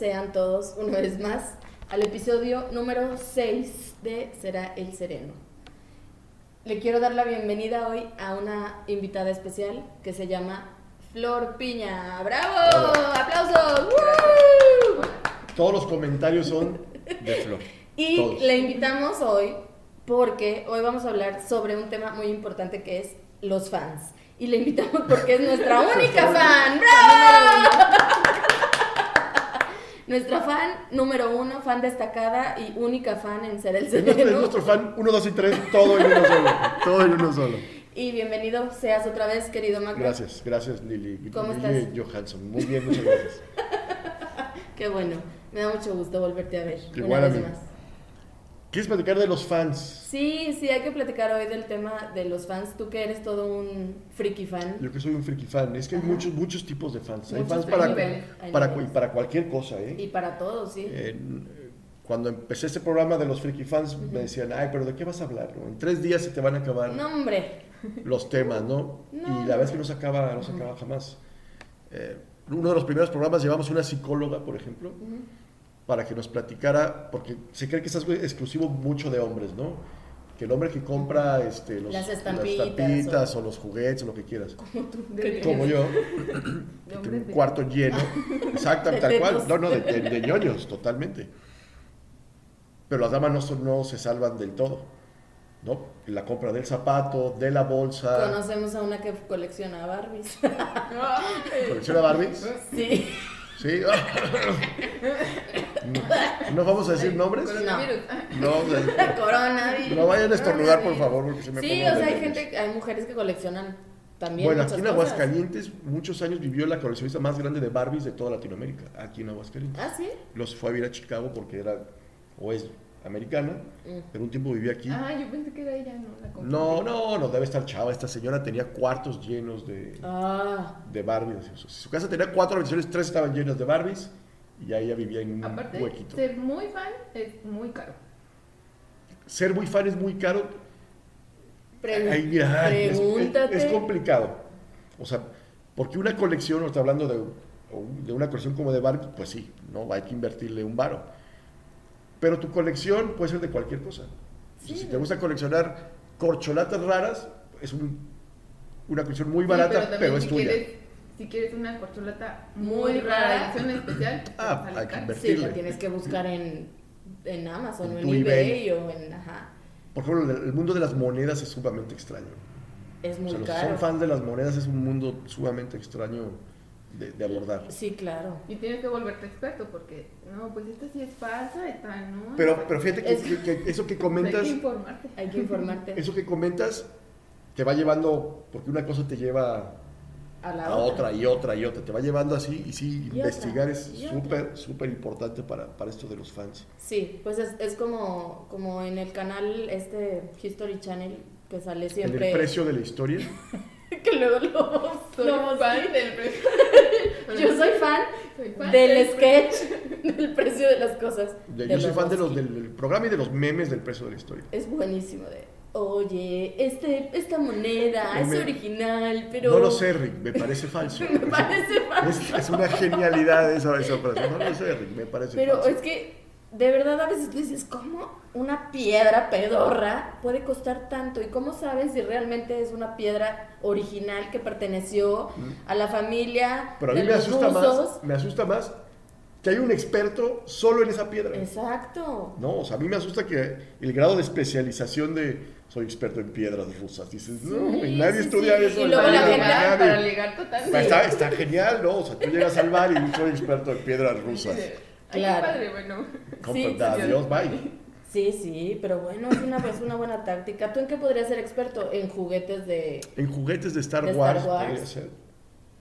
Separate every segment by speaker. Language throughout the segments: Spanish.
Speaker 1: sean todos una vez más al episodio número 6 de Será el Sereno. Le quiero dar la bienvenida hoy a una invitada especial que se llama Flor Piña. ¡Bravo! ¡Aplausos! ¡Woo!
Speaker 2: Todos los comentarios son de Flor.
Speaker 1: Y
Speaker 2: Todos.
Speaker 1: le invitamos hoy porque hoy vamos a hablar sobre un tema muy importante que es los fans. Y le invitamos porque es nuestra única fan. ¡Bravo! Nuestra fan número uno, fan destacada y única fan en ser el
Speaker 2: Es nuestro, es
Speaker 1: sereno.
Speaker 2: nuestro fan 1, 2 y 3, todo en uno solo. Todo en uno solo.
Speaker 1: Y bienvenido seas otra vez, querido Macro.
Speaker 2: Gracias, gracias Lili.
Speaker 1: ¿Cómo
Speaker 2: Lili Johansson. Muy bien, muchas gracias.
Speaker 1: Qué bueno, me da mucho gusto volverte a ver
Speaker 2: Igual
Speaker 1: una
Speaker 2: a mí.
Speaker 1: más.
Speaker 2: ¿Quieres platicar de los fans?
Speaker 1: Sí, sí, hay que platicar hoy del tema de los fans. Tú que eres todo un friki fan.
Speaker 2: Yo que soy un friki fan. Es que hay
Speaker 1: Ajá.
Speaker 2: muchos, muchos tipos de fans. Hay
Speaker 1: Muchos
Speaker 2: fans para,
Speaker 1: niveles, hay
Speaker 2: para,
Speaker 1: niveles.
Speaker 2: para cualquier cosa, ¿eh?
Speaker 1: Y para todos, sí.
Speaker 2: Eh, cuando empecé este programa de los friki fans, me decían, ay, pero ¿de qué vas a hablar? no? En tres días se te van a acabar
Speaker 1: No, hombre.
Speaker 2: los temas, ¿no?
Speaker 1: No,
Speaker 2: y la verdad es que no se acaba, no se acaba jamás. Eh, uno de los primeros programas llevamos una psicóloga, por ejemplo,
Speaker 1: Ujú.
Speaker 2: Para que nos platicara, porque se cree que es algo exclusivo mucho de hombres, ¿no? Que el hombre que compra este, los,
Speaker 1: Las estampitas,
Speaker 2: estampitas o... los juguetes o lo que quieras,
Speaker 3: De-
Speaker 2: como yo, que tengo un cuarto lleno, exactamente,
Speaker 1: De
Speaker 2: tal cual, no, no, de, de- de ñoños, totalmente. Pero las damas no, son- no se salvan del todo, ¿no? La compra del zapato, de la bolsa,
Speaker 1: Conocemos a una que colecciona Barbies.
Speaker 2: Colecciona Barbies,
Speaker 1: sí.
Speaker 2: ¿sí? No, ¿no vamos a decir nombres?
Speaker 3: Coronavirus.
Speaker 2: No, o sea,
Speaker 1: La corona.
Speaker 2: no vayan a estornudar, por favor, porque se me
Speaker 1: Sí, o sea, hay gente, hay mujeres que coleccionan también.
Speaker 2: Bueno, aquí en
Speaker 1: cosas.
Speaker 2: Aguascalientes muchos años vivió la coleccionista más grande de Barbies de toda Latinoamérica, aquí en Aguascalientes.
Speaker 1: Ah, sí.
Speaker 2: Los fue a vivir a Chicago porque era, o es americana,
Speaker 1: Mm.
Speaker 2: pero un tiempo vivía aquí.
Speaker 3: Ah, yo pensé que era ella, no la.
Speaker 2: No, no, no debe estar chava. Esta señora tenía cuartos llenos de,
Speaker 1: Ah,
Speaker 2: de Barbies. Si su casa tenía cuatro habitaciones, tres estaban llenas de Barbies ya ella vivía en un
Speaker 3: Aparte,
Speaker 2: huequito.
Speaker 3: ser muy fan es muy caro.
Speaker 2: Ser muy fan es muy caro.
Speaker 1: pre-
Speaker 2: Ay, mira, ay, es- es,
Speaker 1: pregúntate.
Speaker 2: es complicado. O sea, porque una colección, no está hablando de, de una colección como de Barbie, pues sí, no hay que invertirle un varo. Pero tu colección puede ser de cualquier cosa. O
Speaker 1: Sí.
Speaker 2: si te gusta coleccionar corcholatas raras, es un- una colección muy
Speaker 3: Sí,
Speaker 2: barata,
Speaker 3: pero
Speaker 2: es
Speaker 3: si
Speaker 2: tuya.
Speaker 3: Quieres, si quieres una corcholata
Speaker 1: Muy
Speaker 3: muy
Speaker 1: rara.
Speaker 3: edición especial,
Speaker 2: Ah, hay que
Speaker 3: caro.
Speaker 1: Sí, la tienes que buscar en, en Amazon
Speaker 2: En
Speaker 1: o en eBay,
Speaker 2: eBay.
Speaker 1: o en. Ajá.
Speaker 2: Por ejemplo, el mundo de las monedas es sumamente extraño.
Speaker 1: Es
Speaker 2: O
Speaker 1: muy
Speaker 2: sea, los
Speaker 1: caro.
Speaker 2: son fans de las monedas es un mundo sumamente extraño de, de abordar.
Speaker 1: Sí, claro.
Speaker 3: Y tienes que volverte experto porque, no, pues esta sí es falsa, esta no.
Speaker 2: Pero, pero fíjate que,
Speaker 1: Es-
Speaker 2: que- que eso que
Speaker 3: Hay
Speaker 2: comentas...
Speaker 3: que informarte.
Speaker 1: Hay que informarte
Speaker 2: Eso que comentas te va llevando, porque una cosa te lleva
Speaker 1: a la
Speaker 2: a otra y otra y otra, te va llevando así y sí,
Speaker 1: Y
Speaker 2: investigar
Speaker 1: otra,
Speaker 2: es
Speaker 1: otra.
Speaker 2: súper, súper importante para, para esto de los fans.
Speaker 1: Sí, pues es, es como, como en el canal este History Channel que sale
Speaker 2: En
Speaker 1: siempre.
Speaker 2: el precio de la historia,
Speaker 1: que luego lo,
Speaker 3: Soy
Speaker 1: lo-
Speaker 3: fan del precio.
Speaker 1: Yo soy fan
Speaker 3: Soy fan
Speaker 1: del
Speaker 3: precio.
Speaker 1: sketch del precio de las cosas.
Speaker 2: de-
Speaker 1: de
Speaker 2: yo soy fan de los, del, del programa y de los memes del precio de la historia.
Speaker 1: Es buenísimo de. Oye, este, esta moneda es original, pero.
Speaker 2: No lo sé, Rick, me parece falso.
Speaker 1: Me parece falso.
Speaker 2: Es, es una genialidad esa, esa frase. No lo sé, Rick, me parece
Speaker 1: Pero
Speaker 2: falso.
Speaker 1: es que, de verdad, a veces tú dices, ¿cómo una piedra pedorra puede costar tanto? ¿Y cómo sabes si realmente es una piedra original que perteneció a la familia
Speaker 2: Pero a mí
Speaker 1: de
Speaker 2: me
Speaker 1: los
Speaker 2: asusta,
Speaker 1: rusos?
Speaker 2: más, me asusta más que hay un experto solo en esa piedra.
Speaker 1: Exacto.
Speaker 2: No, o sea, a mí me asusta que el grado de especialización de soy experto en piedras rusas. Dices, no, y nadie
Speaker 1: sí,
Speaker 2: estudia
Speaker 1: sí.
Speaker 2: eso.
Speaker 1: Y
Speaker 2: en
Speaker 1: luego
Speaker 2: la
Speaker 3: ligar,
Speaker 2: nadie.
Speaker 3: para ligar totalmente.
Speaker 2: Pues Está, está genial, ¿no? O sea, tú llegas al bar y soy experto en piedras rusas.
Speaker 3: Ay,
Speaker 1: Claro.
Speaker 3: qué padre, bueno.
Speaker 2: Da,
Speaker 3: sí.
Speaker 2: adiós, bye.
Speaker 1: Sí, sí, pero bueno, es una, es una buena táctica. ¿Tú en qué podrías ser experto? En juguetes de...
Speaker 2: En juguetes de Star,
Speaker 1: ¿De Star
Speaker 2: Wars,
Speaker 1: Wars?
Speaker 2: podría ser.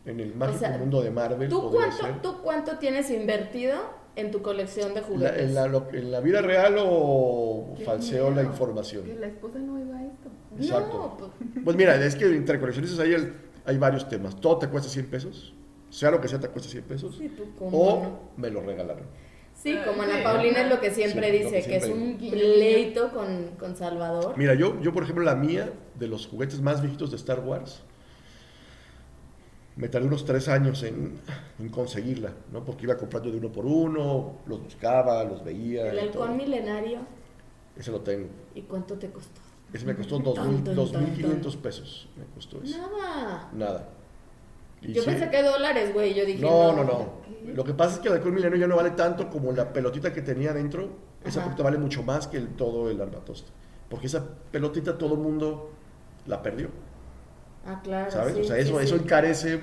Speaker 2: En el mágico
Speaker 1: sea,
Speaker 2: mundo de Marvel
Speaker 1: ¿Tú cuánto,
Speaker 2: ser.
Speaker 1: ¿Tú cuánto tienes invertido en tu colección de
Speaker 2: En la,
Speaker 1: juguetes?
Speaker 2: en, la, lo- en la vida real o falseo la
Speaker 3: miedo.
Speaker 2: información.
Speaker 3: Que la esposa no iba a esto.
Speaker 2: Exacto.
Speaker 1: No, pues,
Speaker 2: Pues mira, es que entre coleccionistas hay, el- hay varios temas. Todo te cuesta 100 pesos. Sea lo que sea, te cuesta 100 pesos.
Speaker 1: sí, tú cómo
Speaker 2: O
Speaker 1: no.
Speaker 2: me lo regalaron.
Speaker 1: Sí, como Ana. Paulina es lo que siempre
Speaker 2: Sí,
Speaker 1: dice,
Speaker 2: que
Speaker 1: que, es
Speaker 2: siempre
Speaker 1: un pleito con, con Salvador.
Speaker 2: Mira, yo, yo, por ejemplo, la mía, de los juguetes más viejitos de Star Wars, me tardé unos tres años en, en conseguirla, ¿no? Porque iba comprando de uno por uno, los buscaba, los veía.
Speaker 1: El halcón milenario.
Speaker 2: Ese lo tengo.
Speaker 1: ¿Y cuánto te costó?
Speaker 2: Ese me costó
Speaker 1: Ton, ton,
Speaker 2: 2.000
Speaker 1: ton,
Speaker 2: 2.500 pesos. Me costó eso.
Speaker 1: Nada.
Speaker 2: Nada. Y
Speaker 1: Yo
Speaker 2: sí.
Speaker 1: pensé que dólares, güey. Yo dije,
Speaker 2: No,
Speaker 1: no,
Speaker 2: no. Lo que pasa es que el alcohol milenio ya no vale tanto como la pelotita que tenía dentro. Esa pelotita vale mucho más que el, todo el armatoste. Porque esa pelotita todo el mundo la perdió.
Speaker 1: Ah, claro.
Speaker 2: ¿Sabes?
Speaker 1: sí,
Speaker 2: o sea,
Speaker 1: sí,
Speaker 2: eso,
Speaker 1: sí.
Speaker 2: eso encarece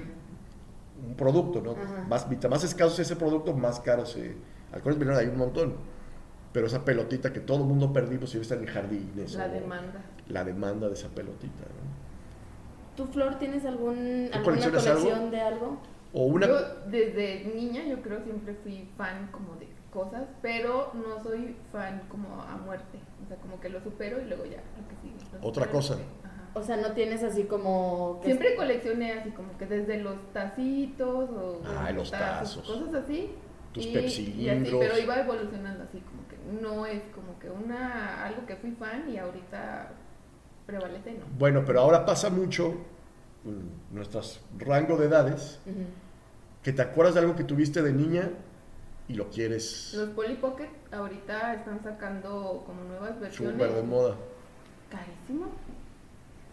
Speaker 2: un producto, ¿no?
Speaker 1: Ajá.
Speaker 2: Más, mientras más escaso es ese producto, más caro se. Alcoholes milenio hay un montón. Pero esa pelotita que todo el mundo perdimos y está en jardines.
Speaker 3: La demanda.
Speaker 2: La demanda de esa pelotita, ¿no?
Speaker 1: ¿Tú, Flor, tienes algún,
Speaker 2: ¿Tú
Speaker 1: alguna
Speaker 2: algo?
Speaker 1: colección de algo?
Speaker 2: O una.
Speaker 3: Yo desde niña yo creo siempre fui fan como de cosas, pero no soy fan como a muerte. O sea, como que lo supero y luego ya lo que sigue. Lo
Speaker 2: Otra cosa.
Speaker 3: que-.
Speaker 1: O sea, no tienes así como... que-
Speaker 3: Siempre coleccioné así como que desde los tacitos o
Speaker 2: Ah, los tazos.
Speaker 3: cosas así.
Speaker 2: Tus
Speaker 3: y,
Speaker 2: Pepsi
Speaker 3: y así, pero iba evolucionando así como que no es como que una algo que fui fan y ahorita prevalece no.
Speaker 2: Bueno, pero ahora pasa mucho en nuestros rango de edades que te acuerdas de algo que tuviste de niña y lo quieres
Speaker 3: Los Polly Pocket ahorita están sacando como nuevas versiones.
Speaker 2: súper de moda.
Speaker 3: Carísimo.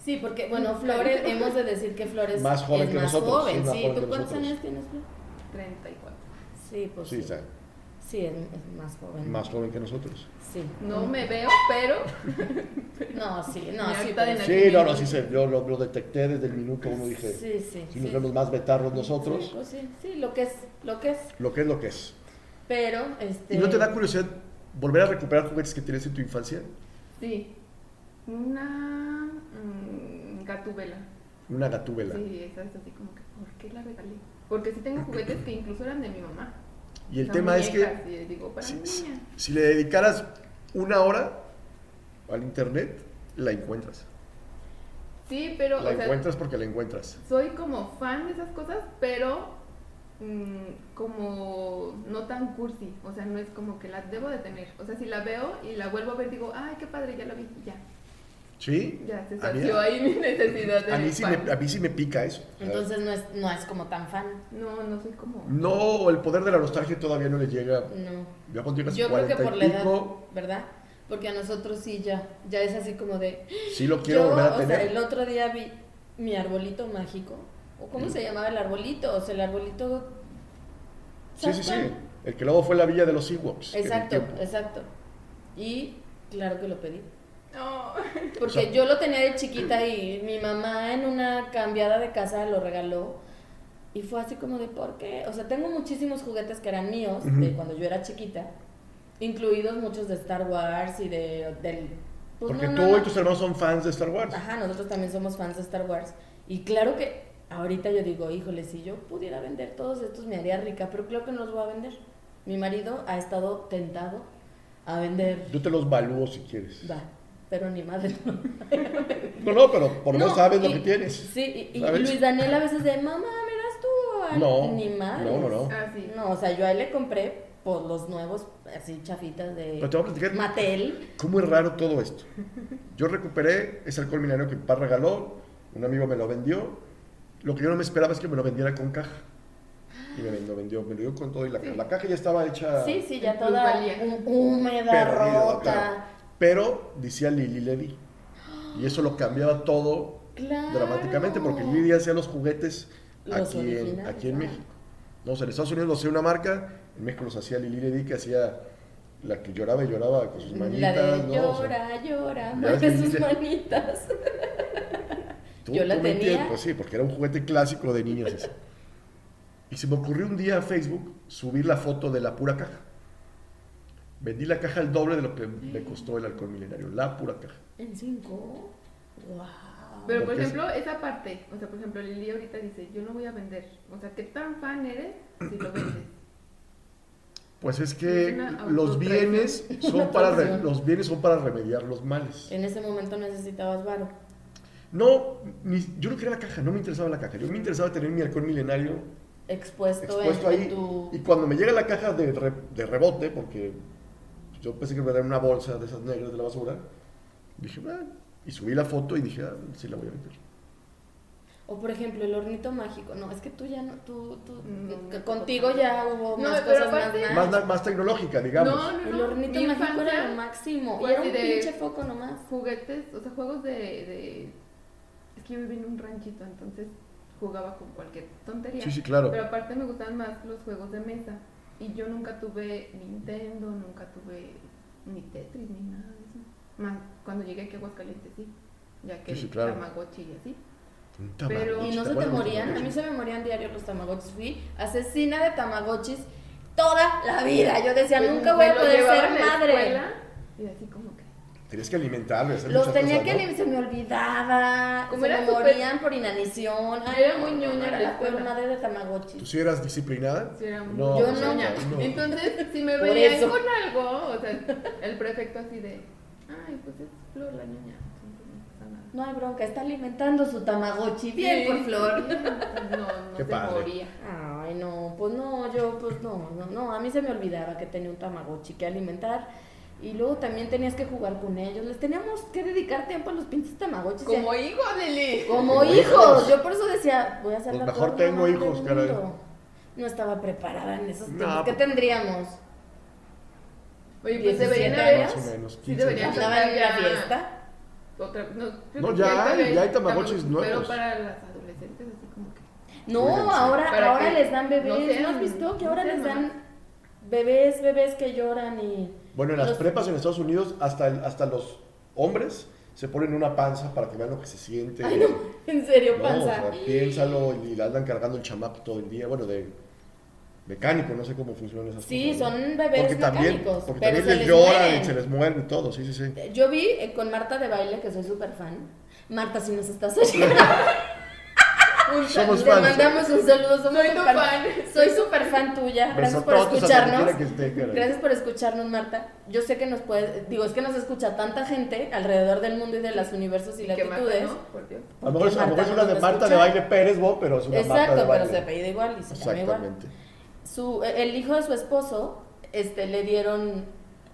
Speaker 1: Sí, porque, bueno, Flores, hemos de decir que Flores
Speaker 2: Más joven
Speaker 1: es
Speaker 2: que
Speaker 1: más
Speaker 2: nosotros,
Speaker 1: joven,
Speaker 2: sí, más
Speaker 1: sí.
Speaker 2: joven
Speaker 1: ¿Tú cuántos
Speaker 2: nosotros.
Speaker 1: años tienes, Flor?
Speaker 3: 34.
Speaker 1: Sí, pues
Speaker 2: Sí,
Speaker 1: sí. es, es más joven.
Speaker 2: más joven que nosotros.
Speaker 1: Sí.
Speaker 3: No me veo, pero
Speaker 1: No, sí, no, sí. pero-
Speaker 2: Sí, no, no, sí, se- yo lo, lo detecté desde el minuto uno, dije,
Speaker 1: Sí, sí.
Speaker 2: si nos vemos más betarros nosotros,
Speaker 1: Sí, pues sí, sí, lo que es, lo que es.
Speaker 2: lo que es lo que es.
Speaker 1: Pero, este...
Speaker 2: ¿Y no te da curiosidad volver a recuperar juguetes que tienes en tu infancia?
Speaker 3: sí. Una gatúbela.
Speaker 2: Una gatúbela.
Speaker 3: Sí, esa es así como que, ¿por qué la regalé? Porque sí tengo juguetes que incluso eran de mi mamá.
Speaker 2: Y el tema es que
Speaker 3: muñecas, y digo, para
Speaker 2: si,
Speaker 3: niña.
Speaker 2: le dedicaras una hora al internet, la encuentras.
Speaker 3: Sí, pero,
Speaker 2: La
Speaker 3: o sea,
Speaker 2: encuentras porque la encuentras.
Speaker 3: soy como fan de esas cosas, pero mm, como no tan cursi. O sea, no es como que las debo de tener. O sea, si la veo y la vuelvo a ver, digo, ay, qué padre, ya la vi, ya.
Speaker 2: ¿Sí?
Speaker 3: Ya se
Speaker 2: A mí-
Speaker 3: sació ahí mi necesidad de
Speaker 2: A mí, sí
Speaker 3: fan.
Speaker 2: me, a mí sí me pica eso.
Speaker 1: Entonces no es, no es como tan fan.
Speaker 3: No, no soy como...
Speaker 2: No, el poder de la nostalgia todavía no le llega.
Speaker 1: No.
Speaker 2: Ya cuando llegas
Speaker 1: Yo creo que
Speaker 2: 40
Speaker 1: por la edad, ¿verdad? Porque a nosotros sí ya, ya es así como de...
Speaker 2: sí lo quiero
Speaker 1: Yo,
Speaker 2: volver a
Speaker 1: o
Speaker 2: tener.
Speaker 1: sea, el otro día vi mi arbolito mágico. ¿O cómo
Speaker 2: Mm.
Speaker 1: se llamaba el arbolito? O sea, el arbolito...
Speaker 2: Sí, sí, sí.
Speaker 1: ¿sabes
Speaker 2: El que luego fue la villa de los Ewoks.
Speaker 1: Exacto, exacto. Y claro que lo pedí.
Speaker 3: No.
Speaker 1: Porque
Speaker 2: O sea-
Speaker 1: yo lo tenía de chiquita y mi mamá en una cambiada de casa lo regaló. Y fue así como de, ¿por qué? O sea, tengo muchísimos juguetes que eran míos de cuando yo era chiquita, incluidos muchos de Star Wars y de, del... pues,
Speaker 2: Porque
Speaker 1: no,
Speaker 2: tú
Speaker 1: no,
Speaker 2: y tus hermanos son fans de Star Wars.
Speaker 1: Ajá, nosotros también somos fans de Star Wars. Y claro que ahorita yo digo, híjole, si yo pudiera vender todos estos me haría rica, pero creo que no los voy a vender. Mi marido ha estado tentado a vender...
Speaker 2: Yo te los valúo si quieres.
Speaker 1: Va, pero ni madre. no.
Speaker 2: No, no, pero por lo menos
Speaker 1: No,
Speaker 2: sabes lo que tienes.
Speaker 1: Sí, y. Luis Daniel a veces de, mamá, ¿me das tú? Ay,
Speaker 2: No,
Speaker 1: Ni madre.
Speaker 2: no, no, no.
Speaker 3: Ah, sí.
Speaker 1: No, o sea, yo a él le compré por los nuevos, así chafitas de
Speaker 2: Pero te voy a platicar
Speaker 1: Mattel.
Speaker 2: cómo es raro todo esto. Yo recuperé ese alcohol milenario que mi papá regaló, un amigo me lo vendió. Lo que yo no me esperaba es que me lo vendiera con caja. Y me lo vendió, me lo dio con todo y la,
Speaker 3: Sí.
Speaker 2: la caja ya estaba hecha.
Speaker 1: Sí, sí, ya toda húmeda, rota.
Speaker 2: Pero decía Lili Ledy. Y eso lo cambiaba todo
Speaker 1: Claro.
Speaker 2: dramáticamente porque Lili hacía los juguetes
Speaker 1: Los
Speaker 2: aquí en, aquí en. México. No, o sea, en Estados Unidos los hacía una marca, en México los hacía Lili Ledy que hacía la que lloraba y lloraba con sus
Speaker 1: La
Speaker 2: manitas.
Speaker 1: de
Speaker 2: ¿no? O sea,
Speaker 1: llora, llora, mueve sus manitas.
Speaker 2: tú-
Speaker 1: Yo la tenía.
Speaker 2: entiendes, Pues sí, porque era un juguete clásico de niñas ese. Y se me ocurrió un día a Facebook subir la foto de la pura caja. Vendí la caja al doble de lo que me costó el alcohol milenario, la pura caja.
Speaker 1: ¿En cinco? Wow.
Speaker 3: Pero por
Speaker 2: es-
Speaker 3: ejemplo, esa parte, o sea, por ejemplo, Lili ahorita dice, yo no voy a vender. O sea, ¿qué tan fan eres si lo vendes?
Speaker 2: Pues es que
Speaker 3: Es
Speaker 2: los bienes son para re- los bienes son para remediar los males.
Speaker 1: En ese momento necesitabas varo.
Speaker 2: No, ni- yo no quería la caja, no me interesaba la caja. Yo me interesaba tener mi alcohol milenario
Speaker 1: Expuesto,
Speaker 2: expuesto
Speaker 1: en, en
Speaker 2: ahí.
Speaker 1: tu...
Speaker 2: Y cuando me llega la caja de, re- de rebote, porque yo pensé que me iba a dar una bolsa de esas negras de la basura, dije, "Ah", y subí la foto y dije, ah, sí la voy a vender.
Speaker 1: O por ejemplo, el hornito mágico. No, es que tú ya no, tú, tú,
Speaker 3: No,
Speaker 1: contigo
Speaker 3: no.
Speaker 1: ya hubo
Speaker 3: No,
Speaker 1: más cosas más.
Speaker 2: Más, na- más tecnológica, digamos.
Speaker 3: No, no,
Speaker 1: El hornito
Speaker 3: Mi
Speaker 1: mágico era lo máximo. y era un
Speaker 3: así de-
Speaker 1: pinche foco nomás.
Speaker 3: Juguetes, o sea, juegos de, de... Es que yo viví en un ranchito, entonces jugaba con cualquier tontería.
Speaker 2: Sí, sí, claro.
Speaker 3: Pero aparte me gustaban más los juegos de mesa. Y yo nunca tuve Nintendo, nunca tuve ni Tetris, ni nada de eso. Más cuando llegué aquí a Aguascalientes, sí. Ya que
Speaker 2: Sí, sí, claro.
Speaker 3: Tamagotchi y así.
Speaker 2: Un
Speaker 3: Pero-
Speaker 2: Tamagotchi,
Speaker 1: Y no se te morían. A mí se me morían diario los tamagotchis. Fui asesina de tamagotchis toda la vida. Yo decía,
Speaker 3: Pues,
Speaker 1: nunca voy a poder ser madre.
Speaker 3: escuela, Y así como que...
Speaker 2: Tenías que alimentarlo. hacer
Speaker 1: Los tenía
Speaker 2: cosas,
Speaker 1: que
Speaker 2: ¿no?
Speaker 1: lim- se me olvidaba,
Speaker 3: Como
Speaker 1: se
Speaker 3: era
Speaker 1: me
Speaker 3: súper-
Speaker 1: morían por inanición. Ay,
Speaker 3: Era
Speaker 1: no,
Speaker 3: muy
Speaker 1: no,
Speaker 3: ñoña
Speaker 1: era
Speaker 3: la escuela.
Speaker 1: madre de
Speaker 2: ¿Tú
Speaker 1: Tamagotchi.
Speaker 2: sí eras disciplinada?
Speaker 3: Sí, era muy
Speaker 2: No,
Speaker 1: Yo no.
Speaker 2: no.
Speaker 3: Entonces, si me
Speaker 1: Por
Speaker 3: veían
Speaker 1: eso.
Speaker 3: con algo, o sea, el prefecto así de, ay, pues es Flor la niña, entonces no.
Speaker 1: No hay bronca, está alimentando su Tamagotchi. Bien
Speaker 3: Sí,
Speaker 1: por Flor.
Speaker 3: No, no
Speaker 2: Qué
Speaker 3: se
Speaker 2: padre.
Speaker 3: moría.
Speaker 1: Ay, no, pues no, yo, pues no, no, no, a mí se me olvidaba que tenía un Tamagotchi que alimentar. Y luego también tenías que jugar con ellos. Les teníamos que dedicar tiempo a los pinches Tamagotchis.
Speaker 3: Como hijo, Lili.
Speaker 1: Como
Speaker 2: Como
Speaker 1: hijos.
Speaker 2: hijos.
Speaker 1: Yo por eso decía, voy a ser
Speaker 2: Pues
Speaker 1: la
Speaker 2: mejor tengo hijos, caray.
Speaker 1: No estaba preparada en esos
Speaker 2: No,
Speaker 1: tiempos. ¿Qué
Speaker 2: pues-
Speaker 1: tendríamos?
Speaker 3: Oye, pues
Speaker 1: 17
Speaker 3: deberían haber.
Speaker 2: Más o menos,
Speaker 3: Sí,
Speaker 2: 15
Speaker 3: deberían
Speaker 2: años.
Speaker 1: ¿Andaba en la fiesta?
Speaker 3: Otra, no,
Speaker 2: No, ya hay- ya hay tamagotchis nuevos.
Speaker 3: Pero para las adolescentes, así como que.
Speaker 1: No,
Speaker 2: Fíjense.
Speaker 1: ahora, ahora les dan bebés.
Speaker 3: no
Speaker 1: ¿No,
Speaker 3: sean-
Speaker 1: has visto que
Speaker 3: no
Speaker 1: ahora les dan bebés, bebés que lloran y...
Speaker 2: Bueno, en las
Speaker 1: los-
Speaker 2: prepas en Estados Unidos, hasta, el- hasta los hombres se ponen una panza para que vean lo que se siente.
Speaker 1: Ay, no, en serio,
Speaker 2: No,
Speaker 1: panza.
Speaker 2: o sea, piénsalo y le andan cargando el chamaco todo el día. Bueno, de mecánico, no sé cómo funcionan esas
Speaker 1: Sí,
Speaker 2: cosas. ¿no?
Speaker 1: son bebés
Speaker 2: porque también,
Speaker 1: mecánicos,
Speaker 2: porque
Speaker 1: pero
Speaker 2: también
Speaker 1: se
Speaker 2: les lloran y se les mueren y todo, sí, sí, sí.
Speaker 1: Yo vi eh, con Marta de baile, que soy súper fan. Marta, si nos estás oyendo,
Speaker 3: Un
Speaker 2: Somos
Speaker 1: te
Speaker 2: fans.
Speaker 1: mandamos un saludo. Somos
Speaker 3: Soy tu fan.
Speaker 1: Soy súper fan tuya. Gracias por escucharnos. Gracias por escucharnos, Marta. Yo sé que nos puede, digo, es que nos escucha tanta gente alrededor del mundo y de los universos y latitudes.
Speaker 3: ¿no? Por Dios.
Speaker 2: A lo mejor es, a mejor es
Speaker 1: Marta
Speaker 2: una de Marta de. Baile Pérez, Bo, pero es una Marta
Speaker 1: Exacto,
Speaker 2: de
Speaker 1: pero
Speaker 2: baile.
Speaker 1: se apellida igual y se llama igual.
Speaker 2: Exactamente.
Speaker 1: Su, el hijo de su esposo, este, le dieron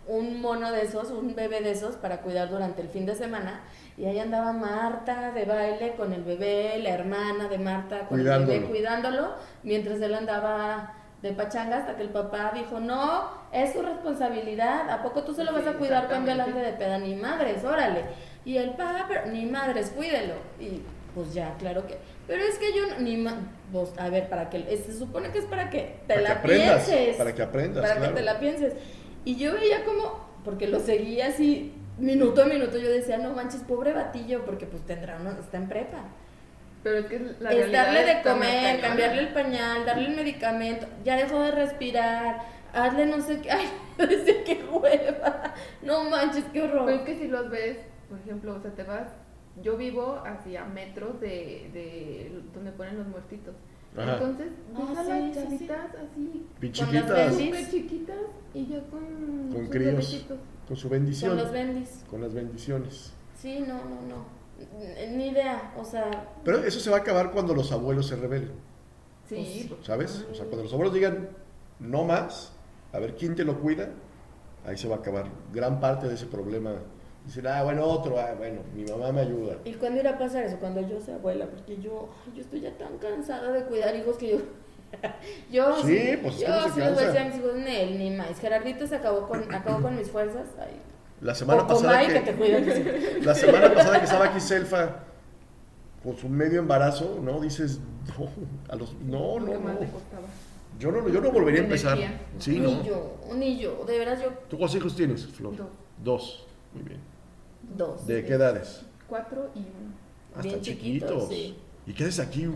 Speaker 1: un mono de esos, un bebé de esos para cuidar durante el fin de semana. Y ahí andaba Marta de baile con el bebé, la hermana de Marta con el bebé
Speaker 2: Cuidándolo.
Speaker 1: cuidándolo, mientras él andaba de pachanga hasta que el papá dijo, no, es su responsabilidad, ¿a poco tú se lo vas a cuidar cuando él ande de peda? Ni madres, órale. Y el papá, pero ni madres, cuídelo. Y pues ya, claro que... Pero es que yo, no- ni ma- pues, a ver, para que... Se supone que es para que te
Speaker 2: Para que
Speaker 1: la
Speaker 2: aprendas,
Speaker 1: pienses.
Speaker 2: para que aprendas,
Speaker 1: Para
Speaker 2: claro.
Speaker 1: que te la pienses. Y yo veía como, porque lo seguía así, minuto a minuto, yo decía, no manches, pobre batillo, porque pues tendrá uno, está en prepa.
Speaker 3: Pero es que la
Speaker 1: es darle de comer, cambiarle el pañal, darle el medicamento, ya dejó de respirar, hazle no sé qué, ay, decía qué hueva, no manches, qué horror.
Speaker 3: Pero es que si los ves, por ejemplo, o sea, te vas, yo vivo hacia metros de, de donde ponen los muertitos.
Speaker 2: Ajá.
Speaker 3: Entonces,
Speaker 1: Ah,
Speaker 3: ves a
Speaker 1: sí,
Speaker 3: las
Speaker 1: sí, sí.
Speaker 3: chavitas así,
Speaker 1: Con
Speaker 2: chiquitas,
Speaker 3: súper chiquitas y ya con,
Speaker 2: con
Speaker 3: sus
Speaker 2: críos,
Speaker 3: bebecitos.
Speaker 2: con su bendición,
Speaker 1: los bendis.
Speaker 2: con las bendiciones.
Speaker 1: Sí, no, no, no. Ni idea, o sea,
Speaker 2: Pero eso se va a acabar cuando los abuelos se rebelen,
Speaker 3: Sí,
Speaker 1: Pues,
Speaker 2: ¿sabes? O sea, cuando los abuelos digan no más, a ver quién te lo cuida, ahí se va a acabar gran parte de ese problema. Dicen, ah, bueno, otro, ah, bueno, mi mamá me ayuda.
Speaker 1: ¿Y cuándo irá a pasar eso? Cuando yo sea abuela, porque yo, yo estoy ya tan cansada de cuidar hijos que yo... yo
Speaker 2: Sí, pues
Speaker 1: yo sí les voy a decir a mis hijos, Nel, ni más. Gerardito se acabó con, acabó con mis fuerzas. Ay.
Speaker 2: La semana
Speaker 1: O
Speaker 2: pasada que,
Speaker 1: que te cuida. que sí.
Speaker 2: la semana pasada que estaba aquí Selfa con su medio embarazo, ¿no? Dices, no, a los, no, no. Yo no, yo no volvería a empezar. Sí,
Speaker 1: ni
Speaker 2: ¿no?
Speaker 1: yo, ni yo. De veras, yo
Speaker 2: ¿Tú cuántos hijos tienes, Flor?
Speaker 3: Dos.
Speaker 2: Dos. Muy bien.
Speaker 1: dos.
Speaker 2: ¿De qué edades?
Speaker 3: Cuatro y uno.
Speaker 2: Ah,
Speaker 1: Bien
Speaker 2: están
Speaker 1: chiquitos,
Speaker 2: chiquitos.
Speaker 1: sí.
Speaker 2: ¿Y qué haces aquí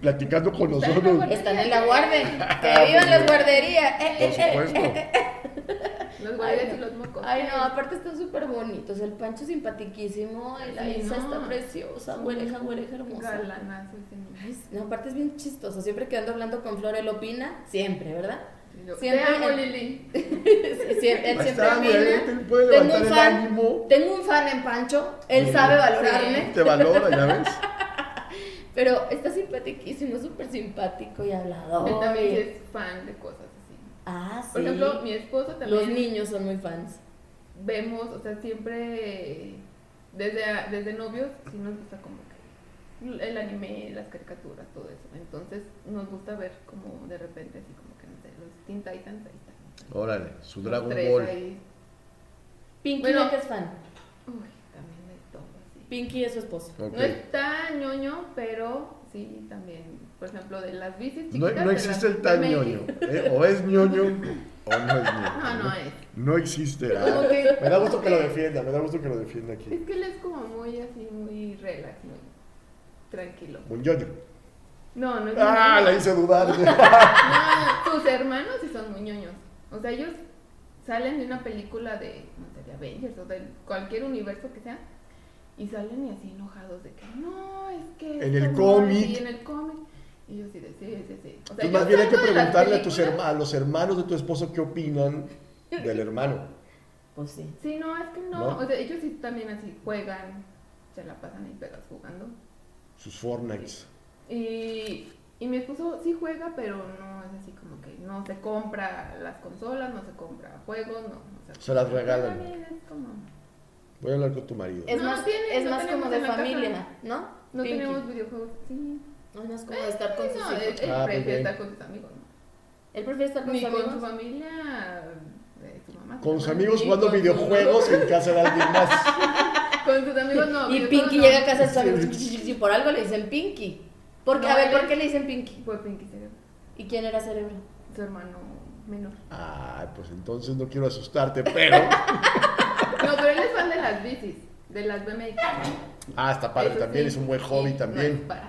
Speaker 2: platicando con nosotros?
Speaker 1: Están en la guardia. Que vivan las guarderías.
Speaker 2: Por supuesto.
Speaker 3: Los guardias
Speaker 1: Ay,
Speaker 3: y
Speaker 1: no.
Speaker 3: los mocos.
Speaker 1: Ay, no, aparte están súper bonitos. El Pancho simpaticísimo. y La
Speaker 3: Sí,
Speaker 1: Isa
Speaker 3: no.
Speaker 1: está preciosa. Güereja, güereja hermosa.
Speaker 3: Galanazo ese niño.
Speaker 1: Ay, no, aparte es bien chistoso. Siempre que ando hablando con Flor, él opina. Siempre, ¿verdad?
Speaker 3: Yo,
Speaker 1: Siempre-
Speaker 3: Te amo, Lili.
Speaker 1: Sí, él siempre
Speaker 2: puede
Speaker 1: Tengo un
Speaker 2: el
Speaker 1: fan.
Speaker 2: ánimo.
Speaker 1: Tengo un fan en Pancho. Él sabe valorarme.
Speaker 2: Te valora, ya ves.
Speaker 1: Pero está simpaticísimo, súper simpático y hablador.
Speaker 3: Él también es fan de cosas así.
Speaker 1: Ah, sí.
Speaker 3: Por ejemplo, mi esposo también.
Speaker 1: Los niños son muy fans.
Speaker 3: Vemos, o sea, siempre. Desde, desde novios, sí nos gusta como que el anime, las caricaturas, todo eso. Entonces nos gusta ver como de repente así como que no sé, los Teen Titans ahí están.
Speaker 2: Órale, su Dragon
Speaker 3: tres
Speaker 2: Ball.
Speaker 3: ahí.
Speaker 1: Pinky,
Speaker 3: Bueno.
Speaker 1: ¿de qué es fan?
Speaker 3: Uy, también de todo así.
Speaker 1: Pinky es su esposo.
Speaker 2: Ok.
Speaker 3: No es tan ñoño, pero sí también, por ejemplo, de las bicis
Speaker 2: No,
Speaker 3: chiquitas.
Speaker 2: no
Speaker 3: de
Speaker 2: existe
Speaker 3: las
Speaker 2: el tan
Speaker 3: BMX.
Speaker 2: ñoño. ¿eh? O es ñoño o no es ñoño.
Speaker 3: No, no es.
Speaker 2: No existe.
Speaker 3: Como
Speaker 2: ah.
Speaker 3: que-
Speaker 2: Me da gusto que lo
Speaker 3: como
Speaker 2: defienda, me da gusto que lo defienda
Speaker 3: Es
Speaker 2: aquí.
Speaker 3: que él es como muy así, muy relax, muy tranquilo.
Speaker 2: Un ñoño.
Speaker 3: No, no es
Speaker 2: Ah, la hice dudar.
Speaker 3: No, sus hermanos sí son muy ñoños. O sea, ellos salen de una película de, no sé, de Avengers o de cualquier universo que sea y salen y así enojados de que no, es que.
Speaker 2: En el cómic.
Speaker 3: Sí, en el cómic. Y yo sí, de sí, sí, sí. O sea,
Speaker 2: Entonces,
Speaker 3: yo
Speaker 2: más bien hay que preguntarle a, tus herma- a los hermanos de tu esposo qué opinan del hermano.
Speaker 1: Pues sí.
Speaker 3: Sí, no, es que no.
Speaker 2: ¿No?
Speaker 3: O sea, ellos sí también así juegan, se la pasan ahí pegas jugando.
Speaker 2: Sus Fortnites.
Speaker 3: Y, y mi esposo sí juega, pero no es así como que no se compra las consolas, no se compra juegos, no. o sea,
Speaker 2: Se las regalan.
Speaker 3: como-
Speaker 2: Voy a hablar con tu marido.
Speaker 1: Es
Speaker 3: No,
Speaker 1: más,
Speaker 3: tiene-
Speaker 1: es
Speaker 3: no
Speaker 1: más como de
Speaker 3: la casa.
Speaker 1: familia, ¿no?
Speaker 3: No
Speaker 1: Pinky.
Speaker 3: tenemos videojuegos, sí.
Speaker 1: No, es más como de estar con sus
Speaker 3: no,
Speaker 1: hijos.
Speaker 3: él, él
Speaker 2: Ah,
Speaker 3: prefiere estar con sus amigos, ¿no?
Speaker 1: Él prefiere estar con
Speaker 3: Ni
Speaker 1: sus
Speaker 3: con su
Speaker 1: amigos.
Speaker 3: familia, de su mamá.
Speaker 2: Con sus amigos jugando videojuegos en casa de alguien más.
Speaker 3: Con sus amigos no.
Speaker 1: Y Pinky
Speaker 3: no.
Speaker 1: llega a casa de sus amigos y por algo le dicen Pinky. Porque,
Speaker 3: No,
Speaker 1: a ver, ¿por qué le dicen Pinky?
Speaker 3: Fue Pinky Cerebro,
Speaker 1: ¿Y quién era Cerebro?
Speaker 3: su hermano menor.
Speaker 2: Ay, pues entonces no quiero asustarte, pero.
Speaker 3: No, pero él es fan de las bicis, de las BMX.
Speaker 2: Ah, está padre
Speaker 3: Eso
Speaker 2: también,
Speaker 3: sí,
Speaker 2: es un buen hobby
Speaker 3: y No es
Speaker 2: también.
Speaker 3: barato.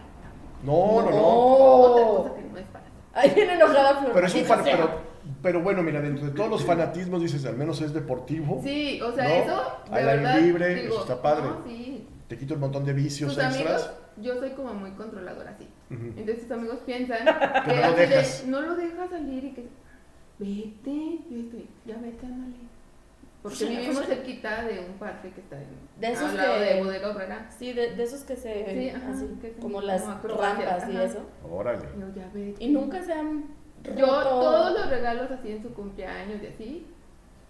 Speaker 2: No, no, no.
Speaker 3: Otra cosa que no es barato.
Speaker 1: Ay, viene enojada Flor.
Speaker 2: Pero es un fan, pero, pero bueno, mira, dentro de todos los fanatismos dices, al menos es deportivo.
Speaker 3: Sí, o sea,
Speaker 2: ¿No?
Speaker 3: eso de
Speaker 2: Al aire libre,
Speaker 3: digo,
Speaker 2: eso está padre.
Speaker 3: No, sí.
Speaker 2: Te quito un montón de vicios
Speaker 3: Sus amigos,
Speaker 2: extras.
Speaker 3: Yo soy como muy controladora así.
Speaker 2: Ujú.
Speaker 3: Entonces sus amigos piensan
Speaker 2: Que
Speaker 3: que
Speaker 2: no lo
Speaker 3: así de,
Speaker 2: dejas.
Speaker 3: no lo dejas salir y que vete, yo estoy, ya vete, ándale. Porque
Speaker 1: Sí,
Speaker 3: vivimos cerquita de un parque que está en,
Speaker 1: De esos
Speaker 3: al lado
Speaker 1: que-
Speaker 3: de Bodega Obrera.
Speaker 1: Sí, de, de esos que se.
Speaker 3: Sí, ajá,
Speaker 1: así,
Speaker 3: que se-
Speaker 1: como las
Speaker 3: como
Speaker 1: rampas y
Speaker 3: ajá.
Speaker 1: eso.
Speaker 2: Órale.
Speaker 3: Yo ya vete.
Speaker 1: Y nunca se han.
Speaker 3: Yo
Speaker 1: roto.
Speaker 3: todos los regalos así en su cumpleaños y así,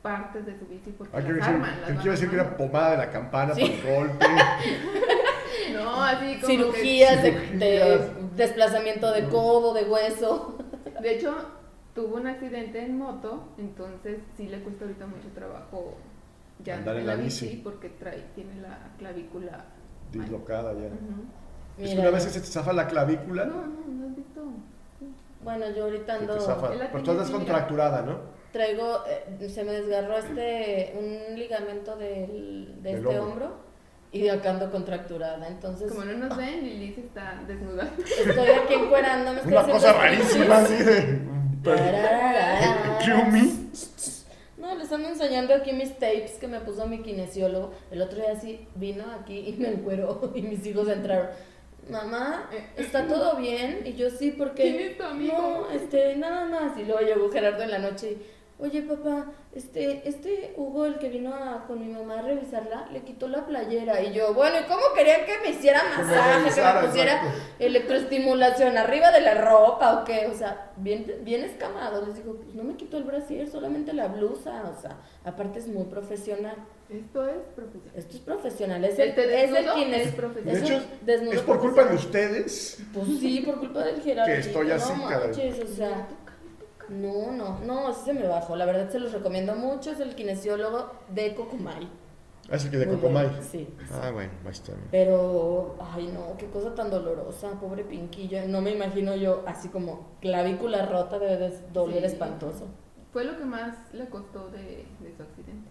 Speaker 3: partes de su bici porque
Speaker 2: Ah,
Speaker 3: las
Speaker 2: quiero decir,
Speaker 3: arman. las
Speaker 2: yo quiero decir que era pomada de la campana
Speaker 1: Sí.
Speaker 2: por el golpe.
Speaker 3: No, así como
Speaker 1: Cirugías de, desplazamiento de codo, de hueso.
Speaker 3: que- de hecho, tuvo un accidente en moto, entonces sí le cuesta ahorita mucho trabajo ya
Speaker 2: Andar en la bici.
Speaker 3: porque trae, tiene la clavícula.
Speaker 2: Dislocada ya. Es que una vez se te zafa la clavícula,
Speaker 3: No, no, no has visto.
Speaker 1: Bueno, yo ahorita ando.
Speaker 2: Pero tú andas contracturada, ¿no?
Speaker 1: Traigo. eh, se me desgarró este. Un ligamento del, de
Speaker 2: Del
Speaker 1: este
Speaker 2: hombro.
Speaker 1: hombro. Y de acá ando contracturada. Entonces.
Speaker 3: Como no nos ven, Lili se está desnuda.
Speaker 1: Estoy aquí encuerándome. estoy
Speaker 2: Una cosa rarísima así de.
Speaker 1: Tararara.
Speaker 2: ¿Qué me?
Speaker 1: No, les ando enseñando aquí mis tapes que me puso mi kinesiólogo. El otro día sí vino aquí y me encueró y mis hijos entraron. Mamá, ¿está todo bien? Y yo sí, porque...
Speaker 3: ¿Quién es tu amigo?
Speaker 1: No, este, nada más. Y luego llegó Gerardo en la noche y, oye papá, este, este Hugo, el que vino a- con mi mamá a revisarla, le quitó la playera. Y yo, bueno, ¿y cómo querían que me hiciera masaje, que me pusiera
Speaker 2: exacto.
Speaker 1: electroestimulación arriba de la ropa o qué? O sea, bien, bien escamado. Les digo, pues no me quitó el brasier, solamente la blusa. O sea, aparte es muy profesional.
Speaker 3: Esto es profesional.
Speaker 1: Esto es profesional, es el, es el kines-
Speaker 3: es profesional.
Speaker 2: De hecho, es por culpa de ustedes.
Speaker 1: Pues sí, por culpa del Gerardo.
Speaker 2: Que estoy así,
Speaker 1: no manches, o sea, no, no, no, así se me bajó. La verdad se los recomiendo mucho. Es el kinesiólogo de Cocumay.
Speaker 2: Ah, es el que de
Speaker 1: Muy bueno, Sí.
Speaker 2: Ah, bueno, ahí está.
Speaker 1: Pero, ay no, qué cosa tan dolorosa, pobre Pinquillo. No me imagino yo así como clavícula rota, debe de doler
Speaker 3: Sí.
Speaker 1: espantoso.
Speaker 3: Fue lo que más le costó de, de su accidente.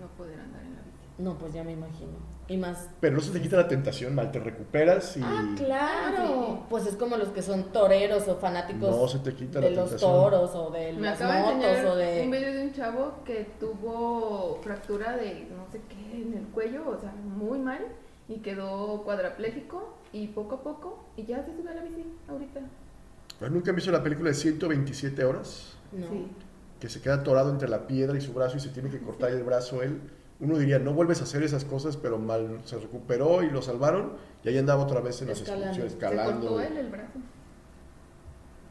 Speaker 3: No poder andar en la bici.
Speaker 1: No, pues ya me imagino. Y más.
Speaker 2: Pero no se te quita la tentación, mal, te recuperas y
Speaker 1: Ah, claro.
Speaker 3: Sí.
Speaker 1: Pues es como los que son toreros o fanáticos
Speaker 2: no se te quita la
Speaker 1: de los
Speaker 2: tentación.
Speaker 1: toros o de
Speaker 3: Me
Speaker 1: las
Speaker 3: de
Speaker 1: motos
Speaker 3: enseñar
Speaker 1: o de.
Speaker 3: un video de un chavo que tuvo fractura de no sé qué en el cuello, o sea, muy mal, y quedó cuadraplégico y poco a poco, y ya se sube a la bici ahorita.
Speaker 2: ¿Pero nunca han visto la película de 127 horas?
Speaker 1: No.
Speaker 3: Sí.
Speaker 2: Que se queda atorado entre la piedra y su brazo y se tiene que cortar el brazo él. Uno diría, no vuelves a hacer esas cosas, pero mal se recuperó y lo salvaron y ahí andaba otra vez en las
Speaker 1: Escalando.
Speaker 2: excursiones,
Speaker 3: Se
Speaker 2: escalando.
Speaker 3: cortó él el brazo.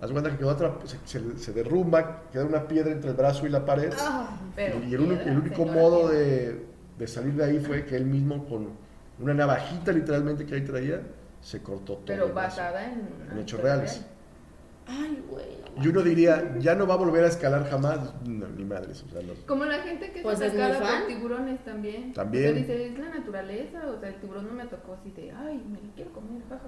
Speaker 2: Haz cuenta que quedó atrap- se, se- se derrumba, queda una piedra entre el brazo y la pared.
Speaker 1: Ah,
Speaker 3: Pero
Speaker 2: y el, único-
Speaker 3: piedra,
Speaker 2: el único modo de, de salir de ahí fue que él mismo con una navajita literalmente que ahí traía, se cortó todo.
Speaker 3: Pero
Speaker 2: el brazo.
Speaker 3: basada en,
Speaker 2: En hechos reales.
Speaker 3: Real.
Speaker 1: Ay, güey. no
Speaker 2: Y uno diría, ya no va a volver a escalar jamás. No, ni madres. O sea, no.
Speaker 3: Como la gente que
Speaker 1: Pues
Speaker 3: se
Speaker 1: es muy
Speaker 3: atacada
Speaker 1: fan.
Speaker 3: por tiburones también.
Speaker 2: También.
Speaker 3: O sea, dice, es la naturaleza, o sea, el tiburón no me tocó así de, ay, me lo quiero comer, jajaja.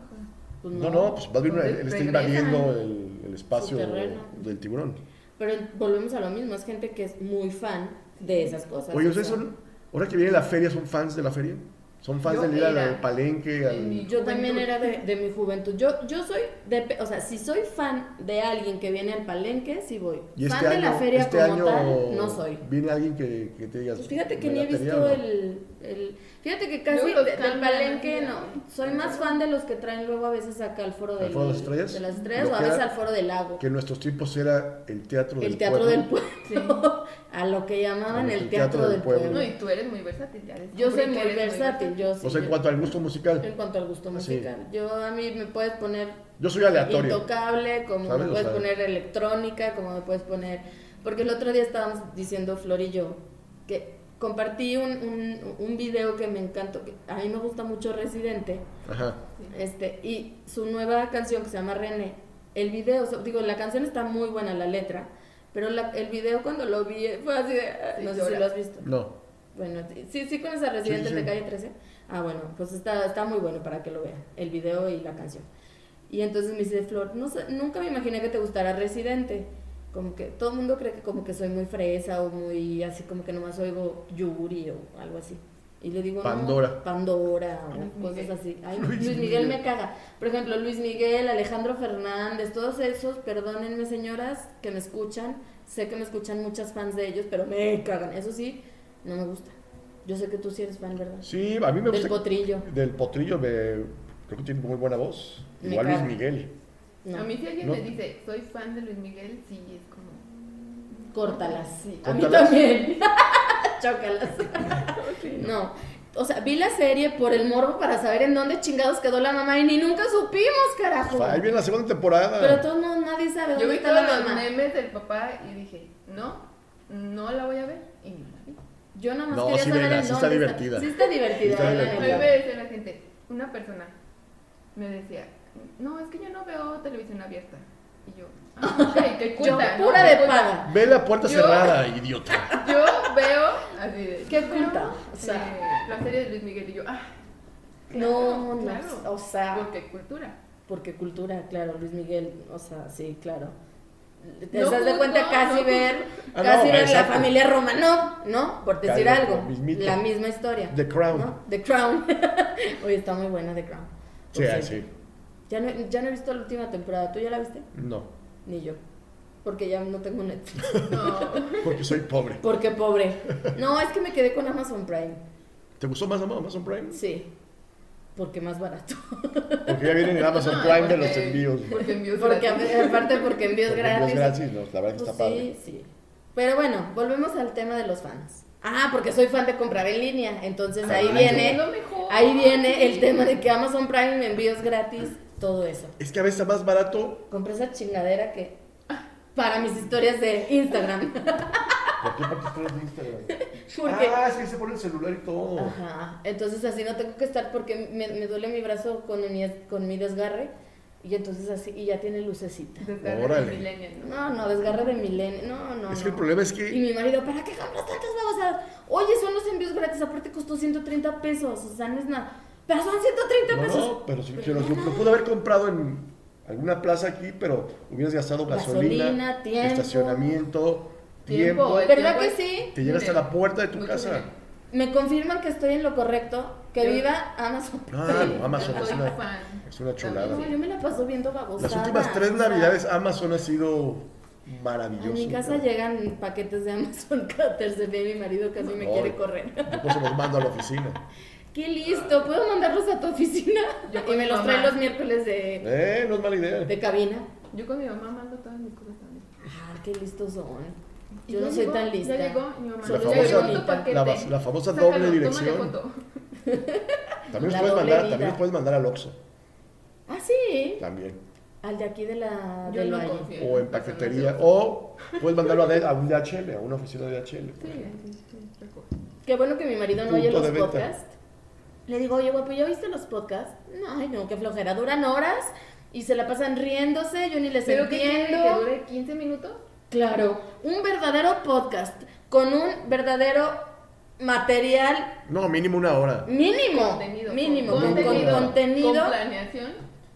Speaker 1: Pues
Speaker 2: No, no, pues más bien él está
Speaker 3: regresan.
Speaker 2: invadiendo el, el espacio del tiburón.
Speaker 1: Pero volvemos a lo mismo, es gente que es muy fan de esas cosas.
Speaker 2: Oye,
Speaker 1: o
Speaker 2: ¿ustedes
Speaker 1: sea,
Speaker 2: son, ahora que viene la feria, son fans de la feria? ¿Son fans del ir al palenque? Al...
Speaker 1: Yo también era de, de mi juventud. Yo, yo soy, de, o sea, si soy fan de alguien que viene al palenque, sí voy.
Speaker 2: Y este
Speaker 1: fan de
Speaker 2: año,
Speaker 1: la feria
Speaker 2: este
Speaker 1: como
Speaker 2: año
Speaker 1: tal, no soy.
Speaker 2: Viene alguien que, que te digas.
Speaker 1: Pues fíjate que
Speaker 2: ¿me
Speaker 1: ni he visto el, el- Fíjate que casi de- del palenque no. Soy más fan de los que traen luego a veces acá al foro,
Speaker 2: ¿Al
Speaker 1: del,
Speaker 2: Foro de las Estrellas?
Speaker 1: de las estrellas o a veces al foro del lago.
Speaker 2: Que en nuestros tiempos era el teatro del
Speaker 1: El teatro
Speaker 2: pueblo.
Speaker 1: del pueblo.
Speaker 3: Sí.
Speaker 1: a lo que llamaban
Speaker 2: El
Speaker 1: el
Speaker 2: teatro
Speaker 1: teatro,
Speaker 2: del
Speaker 1: del
Speaker 2: pueblo.
Speaker 1: pueblo.
Speaker 3: No, y tú eres muy versátil, ya
Speaker 1: Yo soy muy
Speaker 3: eres
Speaker 1: versátil, yo sí.
Speaker 2: O sea, en cuanto al gusto musical.
Speaker 1: en cuanto al gusto
Speaker 2: Sí.
Speaker 1: musical. Yo a mí me puedes poner
Speaker 2: Yo soy aleatorio.
Speaker 1: intocable, como
Speaker 2: ¿Sabes?
Speaker 1: me puedes poner electrónica, como me puedes poner... Porque el otro día estábamos diciendo Flor y yo que compartí un, un, un video que me encantó, que a mí me gusta mucho Residente,
Speaker 2: Ajá.
Speaker 1: este, y su nueva canción que se llama René, el video, o sea, digo, la canción está muy buena, la letra, pero la- el video cuando lo vi fue así de... ah,
Speaker 3: Sí,
Speaker 1: no sé si lo has visto.
Speaker 2: No.
Speaker 1: Bueno, sí, sí conoces a Residente
Speaker 2: Sí, sí,
Speaker 1: de calle 13. Ah, bueno, pues está, está muy bueno para que lo vean, el video y la canción. Y entonces me dice Flor, no sé, nunca me imaginé que te gustara Residente. Como que todo el mundo cree que como que soy muy fresa o muy así como que nomás oigo Yuri o algo así. Y le digo, no,
Speaker 2: Pandora.
Speaker 1: Pandora o cosas así. Ay,
Speaker 2: Luis
Speaker 1: Luis, Miguel.
Speaker 2: Miguel.
Speaker 1: me caga. Por ejemplo, Luis Miguel, Alejandro Fernández, todos esos, perdónenme señoras que me escuchan, sé que me escuchan muchas fans de ellos, pero me cagan. Eso sí, no me gusta. Yo sé que tú sí eres fan, ¿verdad?
Speaker 2: Sí, a mí me
Speaker 1: Del
Speaker 2: gusta.
Speaker 1: potrillo.
Speaker 2: Del potrillo, me, creo que tiene muy buena voz.
Speaker 1: Me
Speaker 2: Igual Luis. Miguel.
Speaker 1: No.
Speaker 3: A mí si alguien
Speaker 2: No.
Speaker 3: me dice, soy fan de Luis Miguel, sí, es como...
Speaker 1: Córtalas.
Speaker 3: Sí.
Speaker 1: A mí también. Chócalas. No. O sea, vi la serie por el morbo para saber en dónde chingados quedó la mamá y ni nunca supimos, carajo.
Speaker 2: Ahí viene la segunda temporada.
Speaker 1: Pero todo mundo, nadie sabe
Speaker 3: Yo
Speaker 1: dónde
Speaker 3: vi
Speaker 1: está
Speaker 3: todos
Speaker 1: la
Speaker 3: los
Speaker 1: mamá.
Speaker 3: memes del papá y dije, no, no la voy a ver. Y no la vi.
Speaker 1: Yo nada más
Speaker 2: No,
Speaker 1: quería
Speaker 2: sí,
Speaker 1: saber en
Speaker 2: sí está
Speaker 1: dónde
Speaker 2: divertida.
Speaker 1: Sí está divertida.
Speaker 2: Sí está divertida.
Speaker 3: Me decía la gente, una persona me decía, no, es que yo no veo televisión abierta. Y yo, ah, ok, qué
Speaker 1: Yo,
Speaker 3: culta, ¿no?
Speaker 1: pura de paga.
Speaker 2: Ve la puerta
Speaker 3: Yo-
Speaker 2: cerrada, idiota.
Speaker 3: Yo veo así de...
Speaker 1: Qué
Speaker 3: yo
Speaker 1: culta, o sea.
Speaker 3: eh, la serie de Luis Miguel y yo, ah,
Speaker 1: No, no,
Speaker 3: claro,
Speaker 1: o sea,
Speaker 3: porque cultura.
Speaker 1: porque cultura, claro, Luis Miguel, o sea, sí, claro. Te
Speaker 3: No
Speaker 1: das de cuenta casi
Speaker 3: no
Speaker 1: ver,
Speaker 2: Ah, no,
Speaker 1: casi ver la familia Roma, no, no, por decir
Speaker 2: Cállate,
Speaker 1: algo, la misma historia.
Speaker 2: The Crown.
Speaker 1: ¿no? The Crown. Oye, está muy buena The Crown.
Speaker 2: Sí, ah, sí.
Speaker 1: Ya no, ya no he visto la última temporada, ¿tú ya la viste?
Speaker 2: No,
Speaker 1: Ni yo. Porque ya no tengo Netflix.
Speaker 3: No.
Speaker 2: porque soy pobre.
Speaker 1: Porque pobre. No, es que me quedé con Amazon Prime.
Speaker 2: ¿Te gustó más Amazon Prime?
Speaker 1: Sí. Porque más barato.
Speaker 2: Porque ya vienen en Amazon Prime de los envíos.
Speaker 3: Porque envíos
Speaker 1: Porque
Speaker 3: gratis.
Speaker 1: aparte porque envíos
Speaker 2: Porque
Speaker 1: gratis.
Speaker 2: envíos gratis, no, la verdad que
Speaker 1: Pues
Speaker 2: está padre.
Speaker 1: sí, sí. Pero bueno, volvemos al tema de los fans. Ah, porque soy fan de comprar en línea. Entonces ahí
Speaker 2: Ah,
Speaker 1: viene,
Speaker 3: es lo mejor.
Speaker 1: ahí viene el tema de que Amazon Prime envíos gratis, todo eso.
Speaker 2: Es que a veces está más barato.
Speaker 1: Compré esa chingadera que para mis historias de Instagram.
Speaker 2: ¿Por qué porque estás de Instagram?
Speaker 1: Porque
Speaker 2: Ah, es que se pone el celular y todo.
Speaker 1: Ajá, entonces así no tengo que estar porque me, me duele mi brazo con mi, con mi desgarre y entonces así, y ya tiene lucecita.
Speaker 3: Desgarre
Speaker 2: Órale.
Speaker 3: de millennial, ¿no?
Speaker 1: No, desgarre de milenio, no, no.
Speaker 2: es que
Speaker 1: no.
Speaker 2: el problema es
Speaker 1: Y
Speaker 2: que.
Speaker 1: mi marido, ¿para qué compras tantas babosadas? Oye, son los envíos gratis, aparte costó 130 pesos, o sea, no es nada. Pero son 130
Speaker 2: No,
Speaker 1: pesos.
Speaker 2: no, pero sí,
Speaker 1: Pero
Speaker 2: lo,
Speaker 1: no.
Speaker 2: lo pude haber comprado en alguna plaza aquí, pero hubieras gastado gasolina,
Speaker 1: Gasolina, tiempo.
Speaker 2: estacionamiento,
Speaker 3: Tiempo,
Speaker 2: tiempo.
Speaker 1: ¿Verdad
Speaker 3: tiempo
Speaker 1: que sí?
Speaker 2: Te llega hasta
Speaker 3: Dinero.
Speaker 2: la puerta de tu
Speaker 3: Mucho
Speaker 2: casa.
Speaker 3: dinero.
Speaker 1: Me confirman que estoy en lo correcto, que viva Amazon.
Speaker 2: Ah, no, Amazon es una, es una chulada.
Speaker 1: No, yo me la paso viendo
Speaker 2: Las
Speaker 1: babosadas.
Speaker 2: últimas tres navidades Amazon ha sido
Speaker 1: A
Speaker 2: maravilloso.
Speaker 1: mi casa llegan paquetes de Amazon cada tercer día y mi marido casi me
Speaker 2: No.
Speaker 1: quiere correr.
Speaker 2: Por eso los mando a la oficina.
Speaker 1: ¡Qué listo! ¿Puedo mandarlos a tu oficina?
Speaker 3: Yo
Speaker 1: y me los
Speaker 3: mamá.
Speaker 1: trae los miércoles de,
Speaker 2: Eh, no es mala idea.
Speaker 1: de cabina.
Speaker 3: Yo con mi mamá mando todas mis cosas también.
Speaker 1: Ah, qué listos son. Yo no soy
Speaker 3: llegó,
Speaker 1: tan lista.
Speaker 3: Ya llegó, y mi mamá.
Speaker 2: La famosa-
Speaker 3: llegó tu paquete.
Speaker 2: La, la famosa
Speaker 3: Sácalo,
Speaker 2: doble dirección. También los, puedes mandar,
Speaker 1: vida.
Speaker 2: también los puedes mandar al Oxxo.
Speaker 1: Ah, sí.
Speaker 2: También.
Speaker 1: Al de aquí de la,
Speaker 3: Yo
Speaker 1: del
Speaker 3: no
Speaker 1: Valle.
Speaker 3: confío.
Speaker 2: O en paquetería. O puedes mandarlo a, de- a un DHL, a una oficina de DHL.
Speaker 3: Sí, sí, sí.
Speaker 1: Qué bueno que mi marido no
Speaker 2: Punto
Speaker 1: oye los podcasts. Le digo, oye, guapo, ¿ya viste los podcasts? No, ay, no, qué flojera. Duran horas y se la pasan riéndose, yo ni les
Speaker 3: ¿Pero
Speaker 1: entiendo.
Speaker 3: ¿Que dure 15 minutos?
Speaker 1: Claro, un verdadero podcast con un verdadero material
Speaker 2: No, mínimo una hora.
Speaker 1: mínimo.
Speaker 3: Contenido.
Speaker 1: Mínimo,
Speaker 3: con
Speaker 1: con, con
Speaker 3: contenido.
Speaker 1: contenido.
Speaker 3: Con planeación.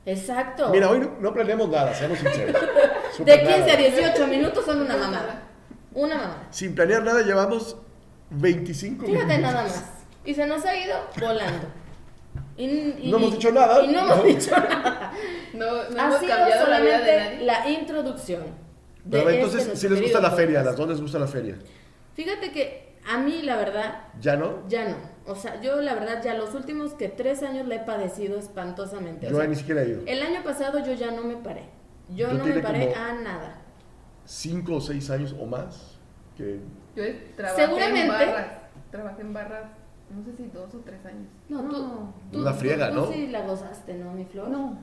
Speaker 1: Exacto.
Speaker 2: Mira, hoy no, no planeamos nada, seamos sinceros.
Speaker 1: de
Speaker 2: Súper
Speaker 1: 15 a
Speaker 2: nada.
Speaker 1: 18 minutos son una mamada. Una mamada.
Speaker 2: Sin planear nada llevamos 25
Speaker 1: Fíjate
Speaker 2: minutos.
Speaker 1: nada más. Y se nos ha ido volando. Y, y-
Speaker 2: No hemos dicho nada.
Speaker 1: Y no hemos dicho nada.
Speaker 3: No, no
Speaker 1: ha
Speaker 3: hemos
Speaker 1: sido
Speaker 3: cambiado la vida de
Speaker 1: solamente
Speaker 3: nadie.
Speaker 1: la introducción.
Speaker 2: Pero
Speaker 1: este
Speaker 2: entonces, si les gusta la feria, ¿a las dos les gusta la feria?
Speaker 1: Fíjate que a mí, la verdad,
Speaker 2: ¿Ya no?
Speaker 1: ya no. O sea, yo la verdad ya los últimos que tres años le he padecido espantosamente. O
Speaker 2: Yo
Speaker 1: sea,
Speaker 2: ni siquiera he ido.
Speaker 1: el año pasado yo ya no me paré. Yo,
Speaker 2: Yo
Speaker 1: no me paré a nada.
Speaker 2: Cinco o seis años o más. Que
Speaker 3: Yo trabajé
Speaker 1: Seguramente-
Speaker 3: en barras. Trabajé en barras, no sé si dos o tres años.
Speaker 1: No, tú, tú,
Speaker 2: Una friega,
Speaker 1: tú-
Speaker 2: ¿no?
Speaker 1: Tú sí la gozaste, ¿no, mi flor?
Speaker 3: No.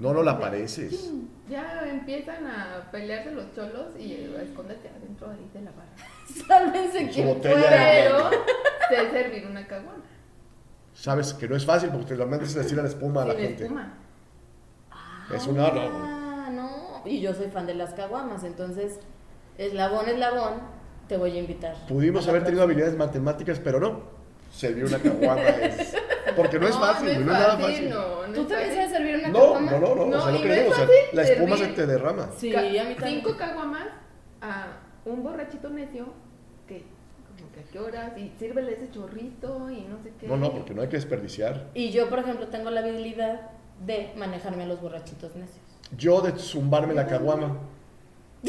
Speaker 2: no, no la pareces.
Speaker 3: Ya empiezan a pelearse los cholos y eh, escóndete adentro ahí de la barra.
Speaker 1: Sálvense quien.
Speaker 3: Pero sé servir una caguama.
Speaker 2: Sabes que no es fácil porque te la mandas a decir a la espuma a la gente.
Speaker 3: espuma.
Speaker 2: Es un horror.
Speaker 1: Ah, no. Y yo soy fan de las caguamas, entonces, eslabón, eslabón, te voy a invitar.
Speaker 2: Pudimos
Speaker 1: A la
Speaker 2: haber tenido habilidades matemáticas, pero no. Servir una caguama es... Porque no es fácil,
Speaker 3: no
Speaker 2: no
Speaker 3: es
Speaker 2: nada
Speaker 3: fácil,
Speaker 2: fácil.
Speaker 3: no, no
Speaker 1: ¿Tú también sabes servir una
Speaker 2: No,
Speaker 1: caguama?
Speaker 2: no, no, no,
Speaker 3: No,
Speaker 2: o sea, lo
Speaker 3: y
Speaker 2: que
Speaker 3: no
Speaker 2: digo, o sea, la espuma se
Speaker 3: servir.
Speaker 2: te derrama.
Speaker 1: Sí,
Speaker 3: Ca-
Speaker 1: a mí también.
Speaker 3: Cinco caguamas a un borrachito necio que, como que a qué horas, y sírvele ese chorrito y no sé qué.
Speaker 2: No, no, porque no hay que desperdiciar.
Speaker 1: Y yo, por ejemplo, tengo la habilidad de manejarme a los borrachitos necios.
Speaker 2: Yo de zumbarme la caguama.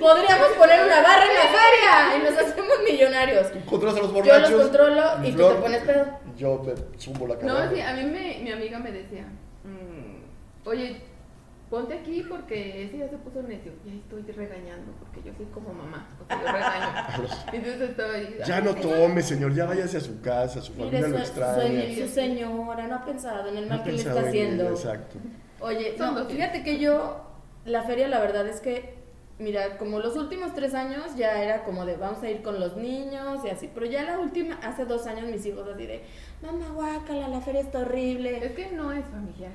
Speaker 1: Podríamos poner una barra en la feria y nos hacemos millonarios.
Speaker 2: Tú controlas a los
Speaker 1: Yo
Speaker 2: borrachos.
Speaker 1: los controlo y tú te pones pedo.
Speaker 2: Yo te zumbo la caguama.
Speaker 3: No, sí, a mí me, mi amiga me decía, mm, oye, ponte aquí porque ese ya se puso necio. Y ahí estoy regañando porque yo soy como mamá, porque yo regaño. Entonces estaba ahí.
Speaker 2: Ya
Speaker 3: "Ay,
Speaker 2: no tome, señor, ya váyase a su casa, su familia
Speaker 1: Mire,
Speaker 2: lo extraña.
Speaker 1: su- su señora no ha pensado en el
Speaker 2: No
Speaker 1: mal
Speaker 2: ha
Speaker 1: que le está
Speaker 2: ella,
Speaker 1: haciendo.
Speaker 2: Exacto.
Speaker 1: Oye, no, fíjate que yo, la feria, la verdad es que, mira, como los últimos tres años ya era como de vamos a ir con los niños y así, pero ya la última, hace dos años mis hijos así de, mamá, guácala, la feria está horrible.
Speaker 3: Es que no es familiar.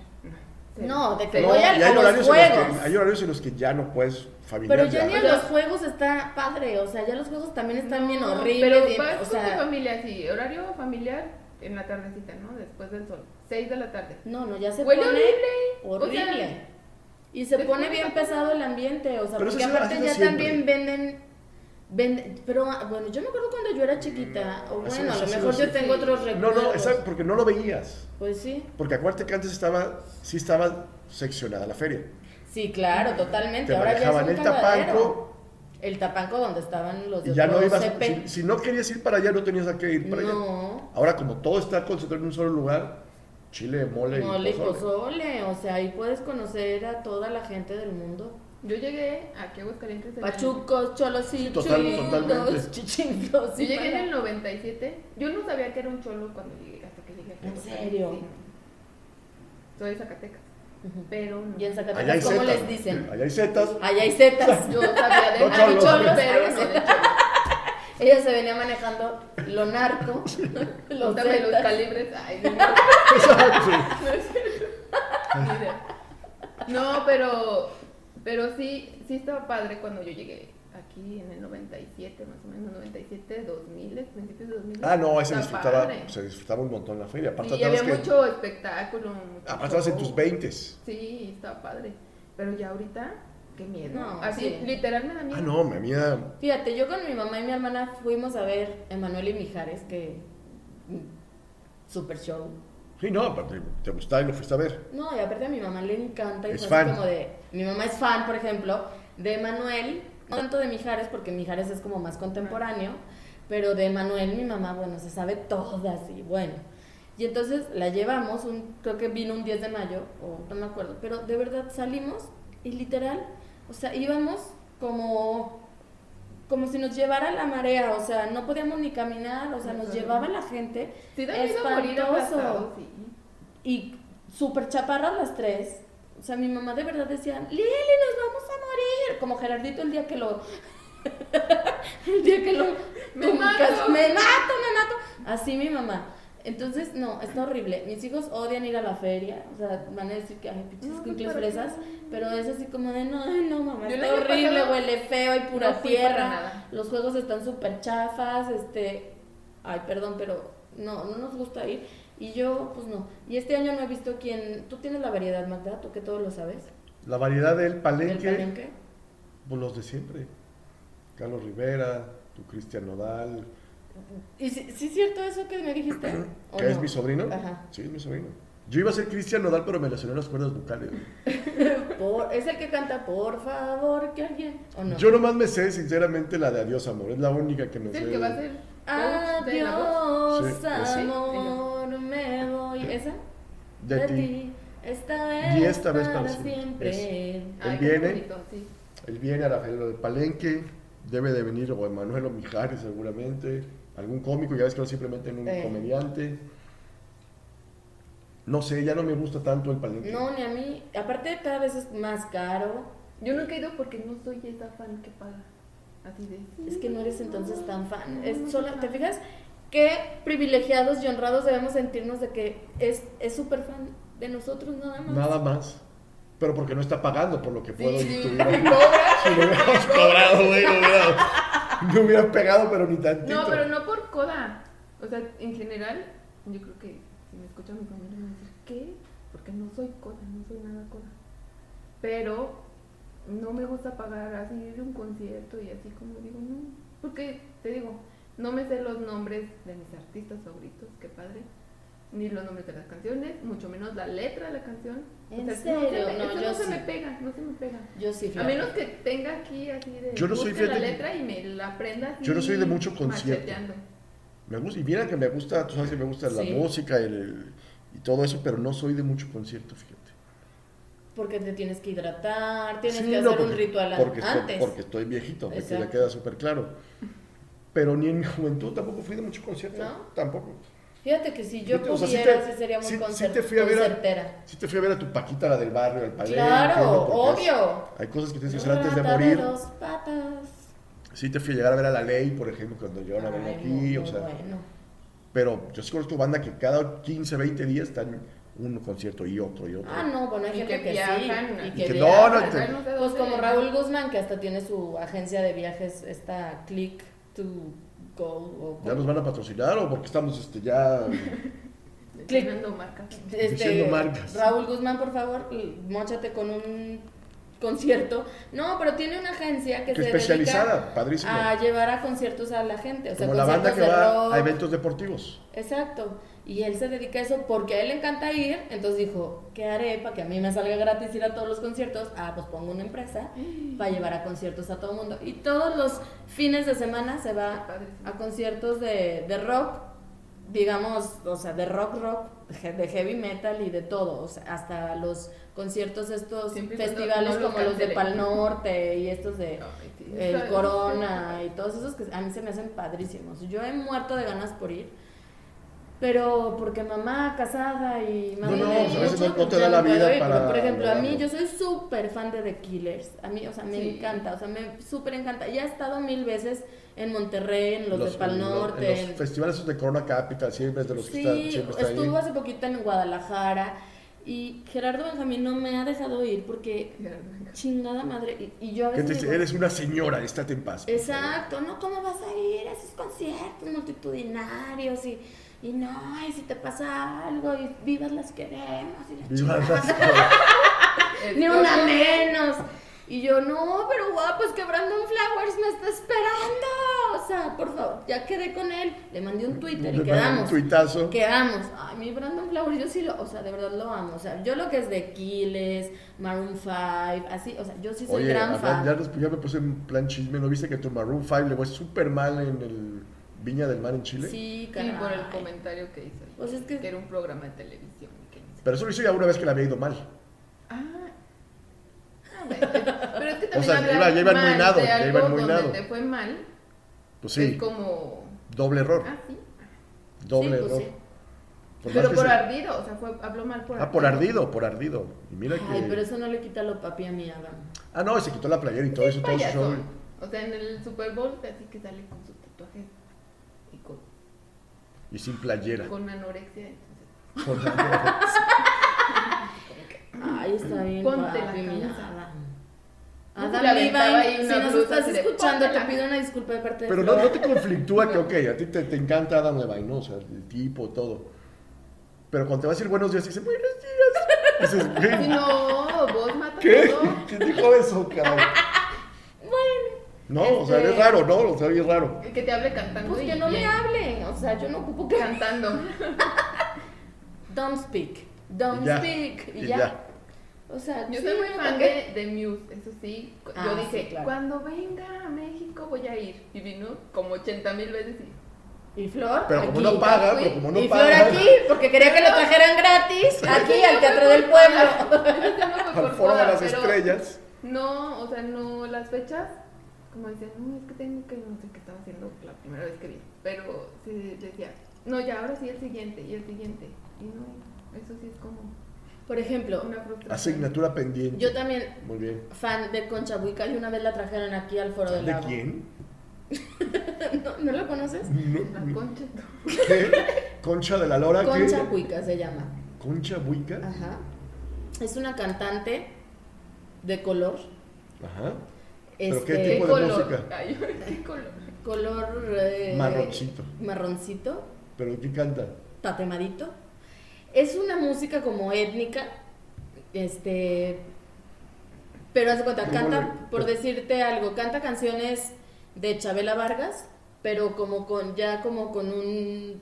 Speaker 1: No, de que voy
Speaker 2: No,
Speaker 1: al-
Speaker 2: y
Speaker 1: a
Speaker 2: hay
Speaker 1: los
Speaker 2: horarios, en los que, hay horarios en los que ya no puedes familiar.
Speaker 1: Pero ya ni a
Speaker 3: Pero-
Speaker 1: los juegos está padre, o sea, ya los juegos también están bien horribles.
Speaker 3: Pero
Speaker 1: bien-
Speaker 3: vas
Speaker 1: o
Speaker 3: con familia, sí, horario familiar en la tardecita, ¿no? Después del sol. 6 de la tarde.
Speaker 1: no, no, ya se
Speaker 3: Huele
Speaker 1: pone
Speaker 3: horrible.
Speaker 1: horrible.
Speaker 3: O sea,
Speaker 1: y se pone bien pesado el ambiente, o sea,
Speaker 2: Pero
Speaker 1: porque aparte ya
Speaker 2: siempre.
Speaker 1: también venden, venden, pero ah, bueno, yo me acuerdo cuando yo era chiquita, o
Speaker 2: Mm, eso-
Speaker 1: bueno, a lo mejor yo tengo otros
Speaker 2: No,
Speaker 1: recuerdos.
Speaker 2: no, exacto, porque no lo veías.
Speaker 1: Pues sí,
Speaker 2: Porque acuérdate que antes estaba, sí estaba seccionada la feria.
Speaker 1: sí, claro, totalmente.
Speaker 2: Te
Speaker 1: Ahora ya es un
Speaker 2: el tapanco
Speaker 1: El tapanco donde estaban los de
Speaker 2: ya no ibas. Si, si no querías ir para allá, no tenías a qué ir para allá.
Speaker 1: No,
Speaker 2: Ahora, como todo está concentrado en un solo lugar, chile, mole,
Speaker 1: mole
Speaker 2: y pozole.
Speaker 1: pozole, o sea, ahí puedes conocer a toda la gente del mundo.
Speaker 3: Yo llegué aquí a Aguascalientes.
Speaker 1: Pachucos, cholos y
Speaker 2: Total- totalmente.
Speaker 1: chingos, chichingos.
Speaker 3: Yo llegué en el 97. Yo no sabía que era un cholo cuando llegué, hasta que llegué aquí.
Speaker 1: ¿En serio?
Speaker 3: sí. Soy de Zacatecas, pero no.
Speaker 1: Y en Zacatecas, ¿cómo les dicen?
Speaker 2: Allá hay setas.
Speaker 1: Allá hay setas.
Speaker 3: Yo sabía de
Speaker 2: No cholos.
Speaker 3: cholos, pero no de cholos.
Speaker 1: Ella se venía manejando lo narco, los
Speaker 3: Dame los calibres. Ay.
Speaker 2: Exacto.
Speaker 3: Mira. No, pero, pero sí, sí estaba padre cuando yo llegué aquí en el 97, más o menos, 97, 2000, principios de 2000.
Speaker 2: Ah, no, ahí se disfrutaba,
Speaker 3: padre.
Speaker 2: se disfrutaba un montón la feria. Aparte,
Speaker 3: y había
Speaker 2: que-
Speaker 3: mucho espectáculo. Mucho
Speaker 2: aparte estabas en tus 20.
Speaker 3: Sí, estaba padre. Pero ya ahorita, qué miedo.
Speaker 1: No,
Speaker 3: Así,
Speaker 1: sí.
Speaker 3: literal me da miedo.
Speaker 2: Ah, no, mi amiga.
Speaker 1: Fíjate, yo con mi mamá y mi hermana fuimos a ver Emanuel y Mijares, que. mm, Super show.
Speaker 2: Sí, no, aparte, te gustaba y lo fuiste a ver.
Speaker 1: No, y aparte a mi mamá le encanta. Y
Speaker 2: Es fan.
Speaker 1: como de. Mi mamá es fan, por ejemplo, de Emanuel. No tanto de Mijares, porque Mijares es como más contemporáneo. Pero de Emanuel, mi mamá, bueno, se sabe todas y bueno. Y entonces la llevamos, un, creo que vino un 10 de mayo, o no me acuerdo, pero de verdad salimos y literal, o sea, íbamos como, como si nos llevara la marea, o sea, no podíamos ni caminar, o sea, nos llevaba la gente.
Speaker 3: Sí,
Speaker 1: espantoso.
Speaker 3: sí.
Speaker 1: Y súper chaparras las tres. O sea, mi mamá de verdad decía, Lili, nos vamos a morir. Como Gerardito el día que lo... el día que lo...
Speaker 3: Me mato.
Speaker 1: me mato, me mato. Así mi mamá. Entonces, no, está horrible. Mis hijos odian ir a la feria. O sea, van a decir que hay pinches
Speaker 3: No,
Speaker 1: fresas. Pero es así como de, no, ay, no, mamá,
Speaker 3: Yo
Speaker 1: está horrible,
Speaker 3: pasado
Speaker 1: huele feo, hay pura
Speaker 3: no
Speaker 1: tierra. Los juegos están súper chafas. Este, ay, perdón, pero no, no nos gusta ir. Y yo, pues no. Y este año no he visto quién. ¿Tú tienes la variedad, Magda? ¿Tú que todo lo sabes?
Speaker 2: La variedad del
Speaker 1: ¿Del
Speaker 2: palenque,
Speaker 1: palenque?
Speaker 2: pues los de siempre. Carlos Rivera, tu Cristian Nodal,
Speaker 1: ¿Y sí, sí es cierto eso que me dijiste? ¿O
Speaker 2: que es
Speaker 1: no?
Speaker 2: mi sobrino.
Speaker 1: Ajá.
Speaker 2: Sí, es mi sobrino. Yo iba a ser Cristian Nodal, pero me lesioné las cuerdas vocales.
Speaker 1: Por- es el que canta, por favor, que alguien. ¿O no?
Speaker 2: Yo nomás me sé, sinceramente, la de Adiós Amor. Es la única que me
Speaker 3: Es
Speaker 2: sé.
Speaker 3: el que va a ser de.
Speaker 1: Adiós,
Speaker 2: Sí, ese.
Speaker 1: amor, me voy. ¿Esa?
Speaker 2: De ti.
Speaker 1: Esta vez.
Speaker 2: Y esta vez
Speaker 1: para
Speaker 2: para siempre.
Speaker 1: siempre.
Speaker 2: Él
Speaker 3: Ay,
Speaker 2: viene.
Speaker 3: bonito, sí.
Speaker 2: Él viene a la feria del Palenque. Debe de venir o Emanuel o Mijares, seguramente. Algún cómico, ya ves que no simplemente en un
Speaker 1: Eh.
Speaker 2: comediante. No sé, ya no me gusta tanto el Palenque.
Speaker 1: No, ni a mí. Aparte, cada vez es más caro.
Speaker 3: Yo nunca he ido porque no soy esa fan que paga. Así de.
Speaker 1: Es que no eres entonces tan fan.
Speaker 3: No,
Speaker 1: Es
Speaker 3: soy
Speaker 1: ¿Te fijas? Qué privilegiados y honrados debemos sentirnos de que es es súper fan de nosotros nada más.
Speaker 2: Nada más. Pero porque no está pagando por lo que puedo
Speaker 3: Sí,
Speaker 2: y tuviera-. Si lo hubiéramos cobrado, güey, no hubiera, no hubiera pegado, pero ni tantito.
Speaker 3: No, pero no por coda. O sea, en general, yo creo que si me escucha mi familia me va a decir, ¿qué? Porque no soy coda, no soy nada coda. Pero no me gusta pagar así de un concierto y así como digo, no. Porque, te digo, no me sé los nombres de mis artistas favoritos, qué padre. Ni los nombres de las canciones, mucho menos la letra de la canción.
Speaker 1: ¿En
Speaker 3: no
Speaker 1: serio?
Speaker 3: se me-
Speaker 1: No,
Speaker 3: eso
Speaker 1: yo
Speaker 3: no se
Speaker 1: sí.
Speaker 3: me pega, no se me pega.
Speaker 1: Yo sí,
Speaker 3: A
Speaker 1: fíjate.
Speaker 3: menos que tenga aquí así de.
Speaker 2: Yo no soy,
Speaker 3: la letra y me la aprenda así.
Speaker 2: yo no soy de mucho concierto. Me gusta, y mira que me gusta, tú sabes que me gusta la
Speaker 1: Sí.
Speaker 2: música y, el- y todo eso, pero no soy de mucho concierto, fíjate.
Speaker 1: Porque te tienes que hidratar, tienes
Speaker 2: Sí,
Speaker 1: que
Speaker 2: no,
Speaker 1: hacer un
Speaker 2: porque-
Speaker 1: ritual
Speaker 2: porque
Speaker 1: antes.
Speaker 2: Estoy, porque estoy viejito,
Speaker 1: Exacto.
Speaker 2: queda súper claro. Pero ni en mi juventud tampoco fui de mucho concierto.
Speaker 1: ¿No?
Speaker 2: Tampoco.
Speaker 1: Fíjate que si yo
Speaker 2: O sea, sí
Speaker 1: pudiera,
Speaker 2: te-
Speaker 1: sí sería muy
Speaker 2: sí- sí te fui a ver a-. Sí te fui a ver a tu Paquita, la del barrio, al palenque.
Speaker 1: Claro, obvio.
Speaker 2: hay cosas que tienes que hacer antes de morir.
Speaker 1: dos patas.
Speaker 2: Sí te fui a llegar a ver a La Ley, por ejemplo, cuando yo la vengo aquí,
Speaker 1: muy
Speaker 2: o sea...
Speaker 1: bueno.
Speaker 2: Pero yo sí conozco banda que cada 15, 20 días están un concierto y otro y otro.
Speaker 1: Ah, no, bueno, hay gente
Speaker 3: que
Speaker 1: que,
Speaker 3: viajan,
Speaker 1: sí. Y
Speaker 3: y
Speaker 1: que,
Speaker 2: que no,
Speaker 1: viajan.
Speaker 2: no te-
Speaker 3: Ay, no sé
Speaker 1: Pues como Raúl Guzmán, que hasta tiene su agencia de viajes, esta Click to Go. O,
Speaker 2: ¿Ya nos van a patrocinar o porque estamos este, ya...
Speaker 3: Mencionando marcas.
Speaker 1: este,
Speaker 2: diciendo marcas?
Speaker 1: Raúl Guzmán, por favor, móchate con un concierto. No, pero tiene una agencia que
Speaker 2: que
Speaker 1: se
Speaker 2: especializada,
Speaker 1: dedica
Speaker 2: padrísimo.
Speaker 1: a llevar a conciertos a la gente. O sea,
Speaker 2: Como la banda que
Speaker 1: conciertos de
Speaker 2: va
Speaker 1: rock.
Speaker 2: a eventos deportivos.
Speaker 1: Exacto. Y él se dedica a eso porque a él le encanta ir. Entonces dijo, ¿qué haré para que a mí me salga gratis ir a todos los conciertos? Ah, pues pongo una empresa para llevar a conciertos a todo el mundo. Y todos los fines de semana se va a conciertos de, de rock, digamos, o sea, de rock rock, de heavy metal y de todo. O sea, hasta los conciertos estos
Speaker 3: Siempre
Speaker 1: festivales
Speaker 3: los
Speaker 1: como los de. Pal Norte y estos de
Speaker 3: Ay,
Speaker 1: el Corona y todos esos que a mí se me hacen padrísimos. Yo he muerto de ganas por ir, pero porque mamá casada y
Speaker 2: No,
Speaker 1: madre
Speaker 2: no,
Speaker 1: de
Speaker 2: a veces
Speaker 1: mucho,
Speaker 2: no- no te da la
Speaker 1: puedo
Speaker 2: vida
Speaker 1: ir,
Speaker 2: para
Speaker 1: pero, por ejemplo, a mí yo soy súper fan de The Killers. A mí, o sea, me
Speaker 3: Sí.
Speaker 1: encanta, o sea, me súper encanta. Ya he estado mil veces en Monterrey, en los, de Pal
Speaker 2: en
Speaker 1: Norte.
Speaker 2: en los festivales esos de Corona Capital, siempre es de los que
Speaker 1: Sí,
Speaker 2: está, siempre está
Speaker 1: estuvo
Speaker 2: ahí.
Speaker 1: hace poquito en Guadalajara y Gerardo Benjamín no me ha dejado ir porque chingada madre y, y yo a
Speaker 2: Que
Speaker 1: veces digo,
Speaker 2: eres una señora, estate en paz. por favor".
Speaker 1: Exacto, ¿no? ¿Cómo vas a ir a esos conciertos multitudinarios y, y no, y si te pasa algo y vivas las queremos y la
Speaker 2: Viva
Speaker 1: chingada"?
Speaker 2: las-
Speaker 1: Ni una menos. Y yo, no, pero guapo, es que Brandon Flowers me está esperando. O sea, por favor, ya quedé con él. Le mandé un Twitter y
Speaker 2: Le mandé
Speaker 1: quedamos.
Speaker 2: Un tuitazo.
Speaker 1: Quedamos. Ay, mi Brandon Flowers, yo sí lo, o sea, de verdad lo amo. O sea, yo lo que es de Kiles, Maroon 5, así, o sea, yo sí soy
Speaker 2: Oye,
Speaker 1: gran fan.
Speaker 2: ya, ya me puse en plan chisme, ¿no viste que tu Maroon 5 le fue súper mal en el Viña del Mar en Chile?
Speaker 1: Sí, caray.
Speaker 3: por el comentario que hizo.
Speaker 1: Pues es que-
Speaker 3: era un programa de televisión. que no sé.
Speaker 2: Pero eso lo hizo ya una vez que le había ido mal.
Speaker 3: Ah. Ah, Pero es que también
Speaker 2: sea,
Speaker 3: hablar
Speaker 2: iba- ya iban muy nado, ya iban muy nado.
Speaker 3: te fue mal,
Speaker 2: Pues sí,
Speaker 3: es como...
Speaker 2: doble error.
Speaker 3: Ah, sí.
Speaker 2: doble
Speaker 1: Sí, pues
Speaker 2: error.
Speaker 1: sí.
Speaker 2: Por más
Speaker 3: Pero por
Speaker 2: se-
Speaker 3: ardido, o sea, fue, habló mal por
Speaker 2: Ah, por ardido, por ardido. Y mira que...
Speaker 1: Ay, pero eso no le quita lo papi a mi Adam.
Speaker 2: Ah, no, se quitó la playera y todo eso, todo su show.
Speaker 3: O sea, en el Super Bowl, así que sale con tatuajes y
Speaker 2: sin playera.
Speaker 3: Con anorexia. entonces,
Speaker 2: Con la-
Speaker 1: Ay, está bien.
Speaker 3: Ponte la
Speaker 1: papi, mira,
Speaker 3: camisa.
Speaker 1: Adam. Levine,
Speaker 3: ahí
Speaker 1: si nos estás escuchando, te pido una disculpa de parte de
Speaker 2: Pero no, no te conflictúa que, ok, a ti te, te encanta Adam Levine, ¿no? O sea, el tipo, todo. Pero cuando te va a decir buenos días, dice buenos días. Dices,
Speaker 3: Si
Speaker 2: "Güey,
Speaker 3: no, vos mata
Speaker 2: ¿qué?
Speaker 3: todo.
Speaker 2: ¿Quién dijo eso, cabrón? No, o sea,
Speaker 1: Este-
Speaker 2: es raro, ¿no? O sea, es raro.
Speaker 3: Que te hable cantando.
Speaker 1: Pues
Speaker 3: y
Speaker 1: que no me
Speaker 3: bien.
Speaker 1: hablen, o sea, yo no ocupo que...
Speaker 3: Cantando.
Speaker 1: Don't speak, don't
Speaker 2: Y ya,
Speaker 1: speak, y,
Speaker 2: y
Speaker 1: ya.
Speaker 2: ya.
Speaker 1: O sea,
Speaker 3: Yo
Speaker 1: sí,
Speaker 3: soy muy
Speaker 1: ¿por
Speaker 3: fan de, de Muse, eso sí.
Speaker 1: Ah,
Speaker 3: Yo
Speaker 1: sí,
Speaker 3: dije,
Speaker 1: claro.
Speaker 3: cuando venga a México voy a ir. Y vino como 80 mil veces y
Speaker 1: ¿Y Flor?
Speaker 2: Pero como
Speaker 1: aquí.
Speaker 2: no paga,
Speaker 3: fui.
Speaker 2: pero como no
Speaker 1: y
Speaker 2: paga.
Speaker 1: Flor aquí, porque quería que lo trajeran gratis, aquí al Teatro del Pueblo.
Speaker 2: Al foro de las estrellas.
Speaker 3: No, o sea, no, las fechas, como decían, no, es que tengo que, no sé qué estaba haciendo la primera vez que vi. Pero sí decía, no, ya ahora sí el siguiente y el siguiente. Y no, eso sí es como
Speaker 1: Por ejemplo,
Speaker 3: una.
Speaker 2: Asignatura pendiente.
Speaker 1: yo también,
Speaker 2: Muy bien.
Speaker 1: fan de Concha Buica, y una vez la trajeron aquí al Foro del
Speaker 2: ¿De
Speaker 1: Lago.
Speaker 2: quién?
Speaker 1: ¿No, ¿no la conoces?
Speaker 3: La
Speaker 2: No,
Speaker 3: concha.
Speaker 2: ¿Qué? Concha de la Lora.
Speaker 1: Concha
Speaker 2: ¿qué?
Speaker 1: Buica se llama.
Speaker 2: Concha Buica.
Speaker 1: Ajá. Es una cantante de color.
Speaker 2: Ajá. ¿Pero qué
Speaker 1: Este,
Speaker 2: tipo
Speaker 3: ¿Qué
Speaker 2: de
Speaker 3: color?
Speaker 2: música?
Speaker 3: Ay, ¿Qué color?
Speaker 1: color eh,
Speaker 2: Marroncito.
Speaker 1: marroncito,
Speaker 2: ¿Pero qué canta?
Speaker 1: tatemadito. Es una música como étnica, este, pero haz de cuenta,
Speaker 2: ¿Cómo
Speaker 1: canta,
Speaker 2: le-
Speaker 1: por decirte algo, canta canciones de Chabela Vargas, pero como con, ya como con un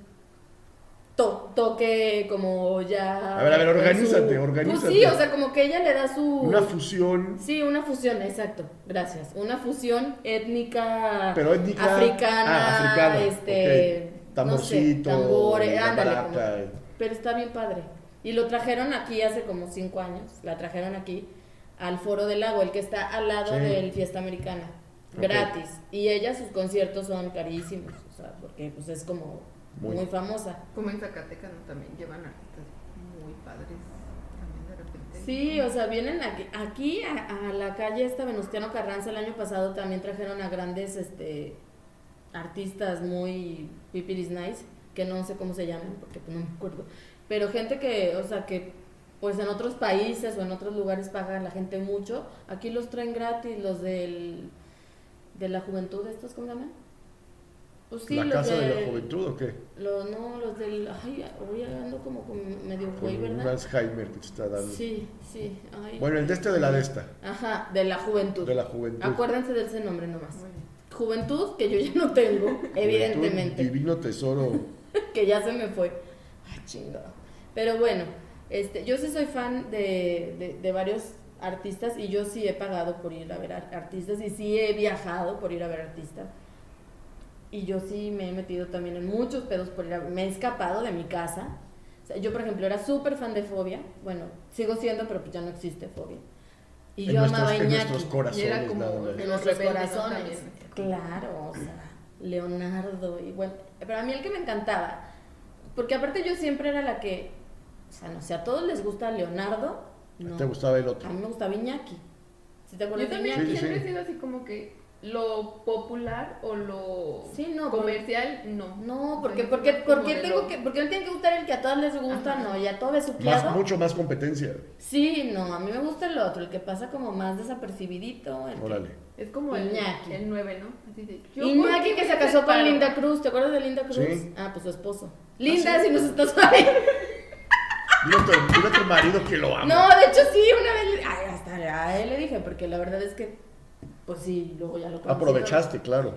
Speaker 1: to- toque como ya...
Speaker 2: A ver, a ver, organízate,
Speaker 1: su-
Speaker 2: organízate.
Speaker 1: Pues sí, o sea, como que ella le da su...
Speaker 2: Una fusión.
Speaker 1: Sí, una fusión, exacto, gracias. Una fusión étnica
Speaker 2: Pero étnica-
Speaker 1: africana,
Speaker 2: ah, africana,
Speaker 1: este,
Speaker 2: ok. Tamborcito,
Speaker 1: no sé, tambores,
Speaker 2: la
Speaker 1: ándale, como- pero está bien padre. Y lo trajeron aquí hace como cinco años, la trajeron aquí al Foro del Lago, el que está al lado
Speaker 2: Sí.
Speaker 1: del Fiesta Americana, gratis. Y ella, sus conciertos son carísimos, o sea, porque pues es como
Speaker 2: Muy.
Speaker 1: muy, famosa.
Speaker 3: Como en Zacatecas, ¿no? También llevan artistas muy padres. También de repente.
Speaker 1: Sí, o sea, vienen aquí, aquí a, a la calle esta Venustiano Carranza el año pasado también trajeron a grandes este artistas muy pipiris nice, que no sé cómo se llaman, porque pues, no me acuerdo. Pero gente que, o sea, que pues en otros países o en otros lugares pagan la gente mucho, aquí los traen gratis, los del de la juventud, estos cómo se llaman? Pues sí,
Speaker 2: ¿La
Speaker 1: los
Speaker 2: casa de
Speaker 1: del-
Speaker 2: la juventud o qué?
Speaker 1: Los, no, los del, ay, hoy ando como con medio güey,
Speaker 2: un
Speaker 1: ¿verdad?
Speaker 2: Alzheimer que te está dando.
Speaker 1: Sí, sí. ay.
Speaker 2: Bueno, el de este de la de esta.
Speaker 1: Ajá, de la juventud.
Speaker 2: De la juventud.
Speaker 1: Acuérdense de ese nombre nomás.
Speaker 3: Bien.
Speaker 1: Juventud, que yo ya no tengo, evidentemente,
Speaker 2: Divino tesoro.
Speaker 1: que ya se me fue. Ay, chingado. Pero bueno, este, yo sí soy fan de, de, de varios artistas y yo sí he pagado por ir a ver ar- artistas y sí he viajado por ir a ver artistas. Y yo sí me he metido también en muchos pedos por ir a me he escapado de mi casa. O sea, yo, por ejemplo, era súper fan de Fobia. Bueno, sigo siendo, pero pues ya no existe Fobia. Y
Speaker 2: en
Speaker 1: yo
Speaker 2: nuestros,
Speaker 1: amaba a
Speaker 2: en
Speaker 1: Iñaki.
Speaker 2: nuestros
Speaker 3: Y
Speaker 2: corazones
Speaker 3: era como Los
Speaker 1: nuestros corazones.
Speaker 3: También.
Speaker 1: Claro, o sea, Leonardo y bueno, pero a mí el que me encantaba, porque aparte yo siempre era la que, o sea, no sé, a todos les gusta Leonardo, no.
Speaker 2: ¿Te gustaba el
Speaker 1: A
Speaker 2: otro?
Speaker 1: mí me gustaba Iñaki. ¿Sí te acuerdas
Speaker 3: Yo
Speaker 1: de Iñaki?
Speaker 2: Sí, sí,
Speaker 3: siempre he sido así como que lo popular o lo
Speaker 1: Sí, no,
Speaker 3: comercial, no.
Speaker 1: No, porque porque porque tengo que porque no tiene que gustar el que a todas les gusta,
Speaker 3: Ajá.
Speaker 1: no, y a todo
Speaker 2: Más,
Speaker 1: besuqueado.
Speaker 2: mucho más competencia.
Speaker 1: Sí, no, a mí me gusta el otro, el que pasa como más desapercibidito. el que-
Speaker 2: Órale.
Speaker 3: Es como el,
Speaker 1: Iñaki.
Speaker 3: el 9, ¿no? Así de. yo
Speaker 1: Iñaki que se casó con? Linda Cruz, ¿te acuerdas de Linda Cruz?
Speaker 2: Sí.
Speaker 1: Ah, pues su esposo. Linda,
Speaker 2: sí?
Speaker 1: si nos estás ahí.
Speaker 2: Dile a, tu, dile a tu marido que lo ama.
Speaker 1: No, de hecho sí, una vez. le- Ay, hasta a él le dije, porque la verdad es que, pues sí, luego ya lo.
Speaker 2: Aprovechaste, claro.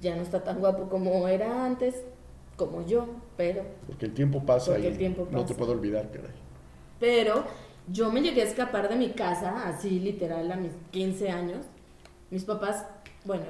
Speaker 1: Ya no está tan guapo como era antes, como yo, pero.
Speaker 2: Porque el tiempo pasa y
Speaker 1: el tiempo
Speaker 2: no te
Speaker 1: pasa.
Speaker 2: puedo olvidar, caray.
Speaker 1: Pero yo me llegué a escapar de mi casa, así literal, a mis 15 años. Mis papás, bueno,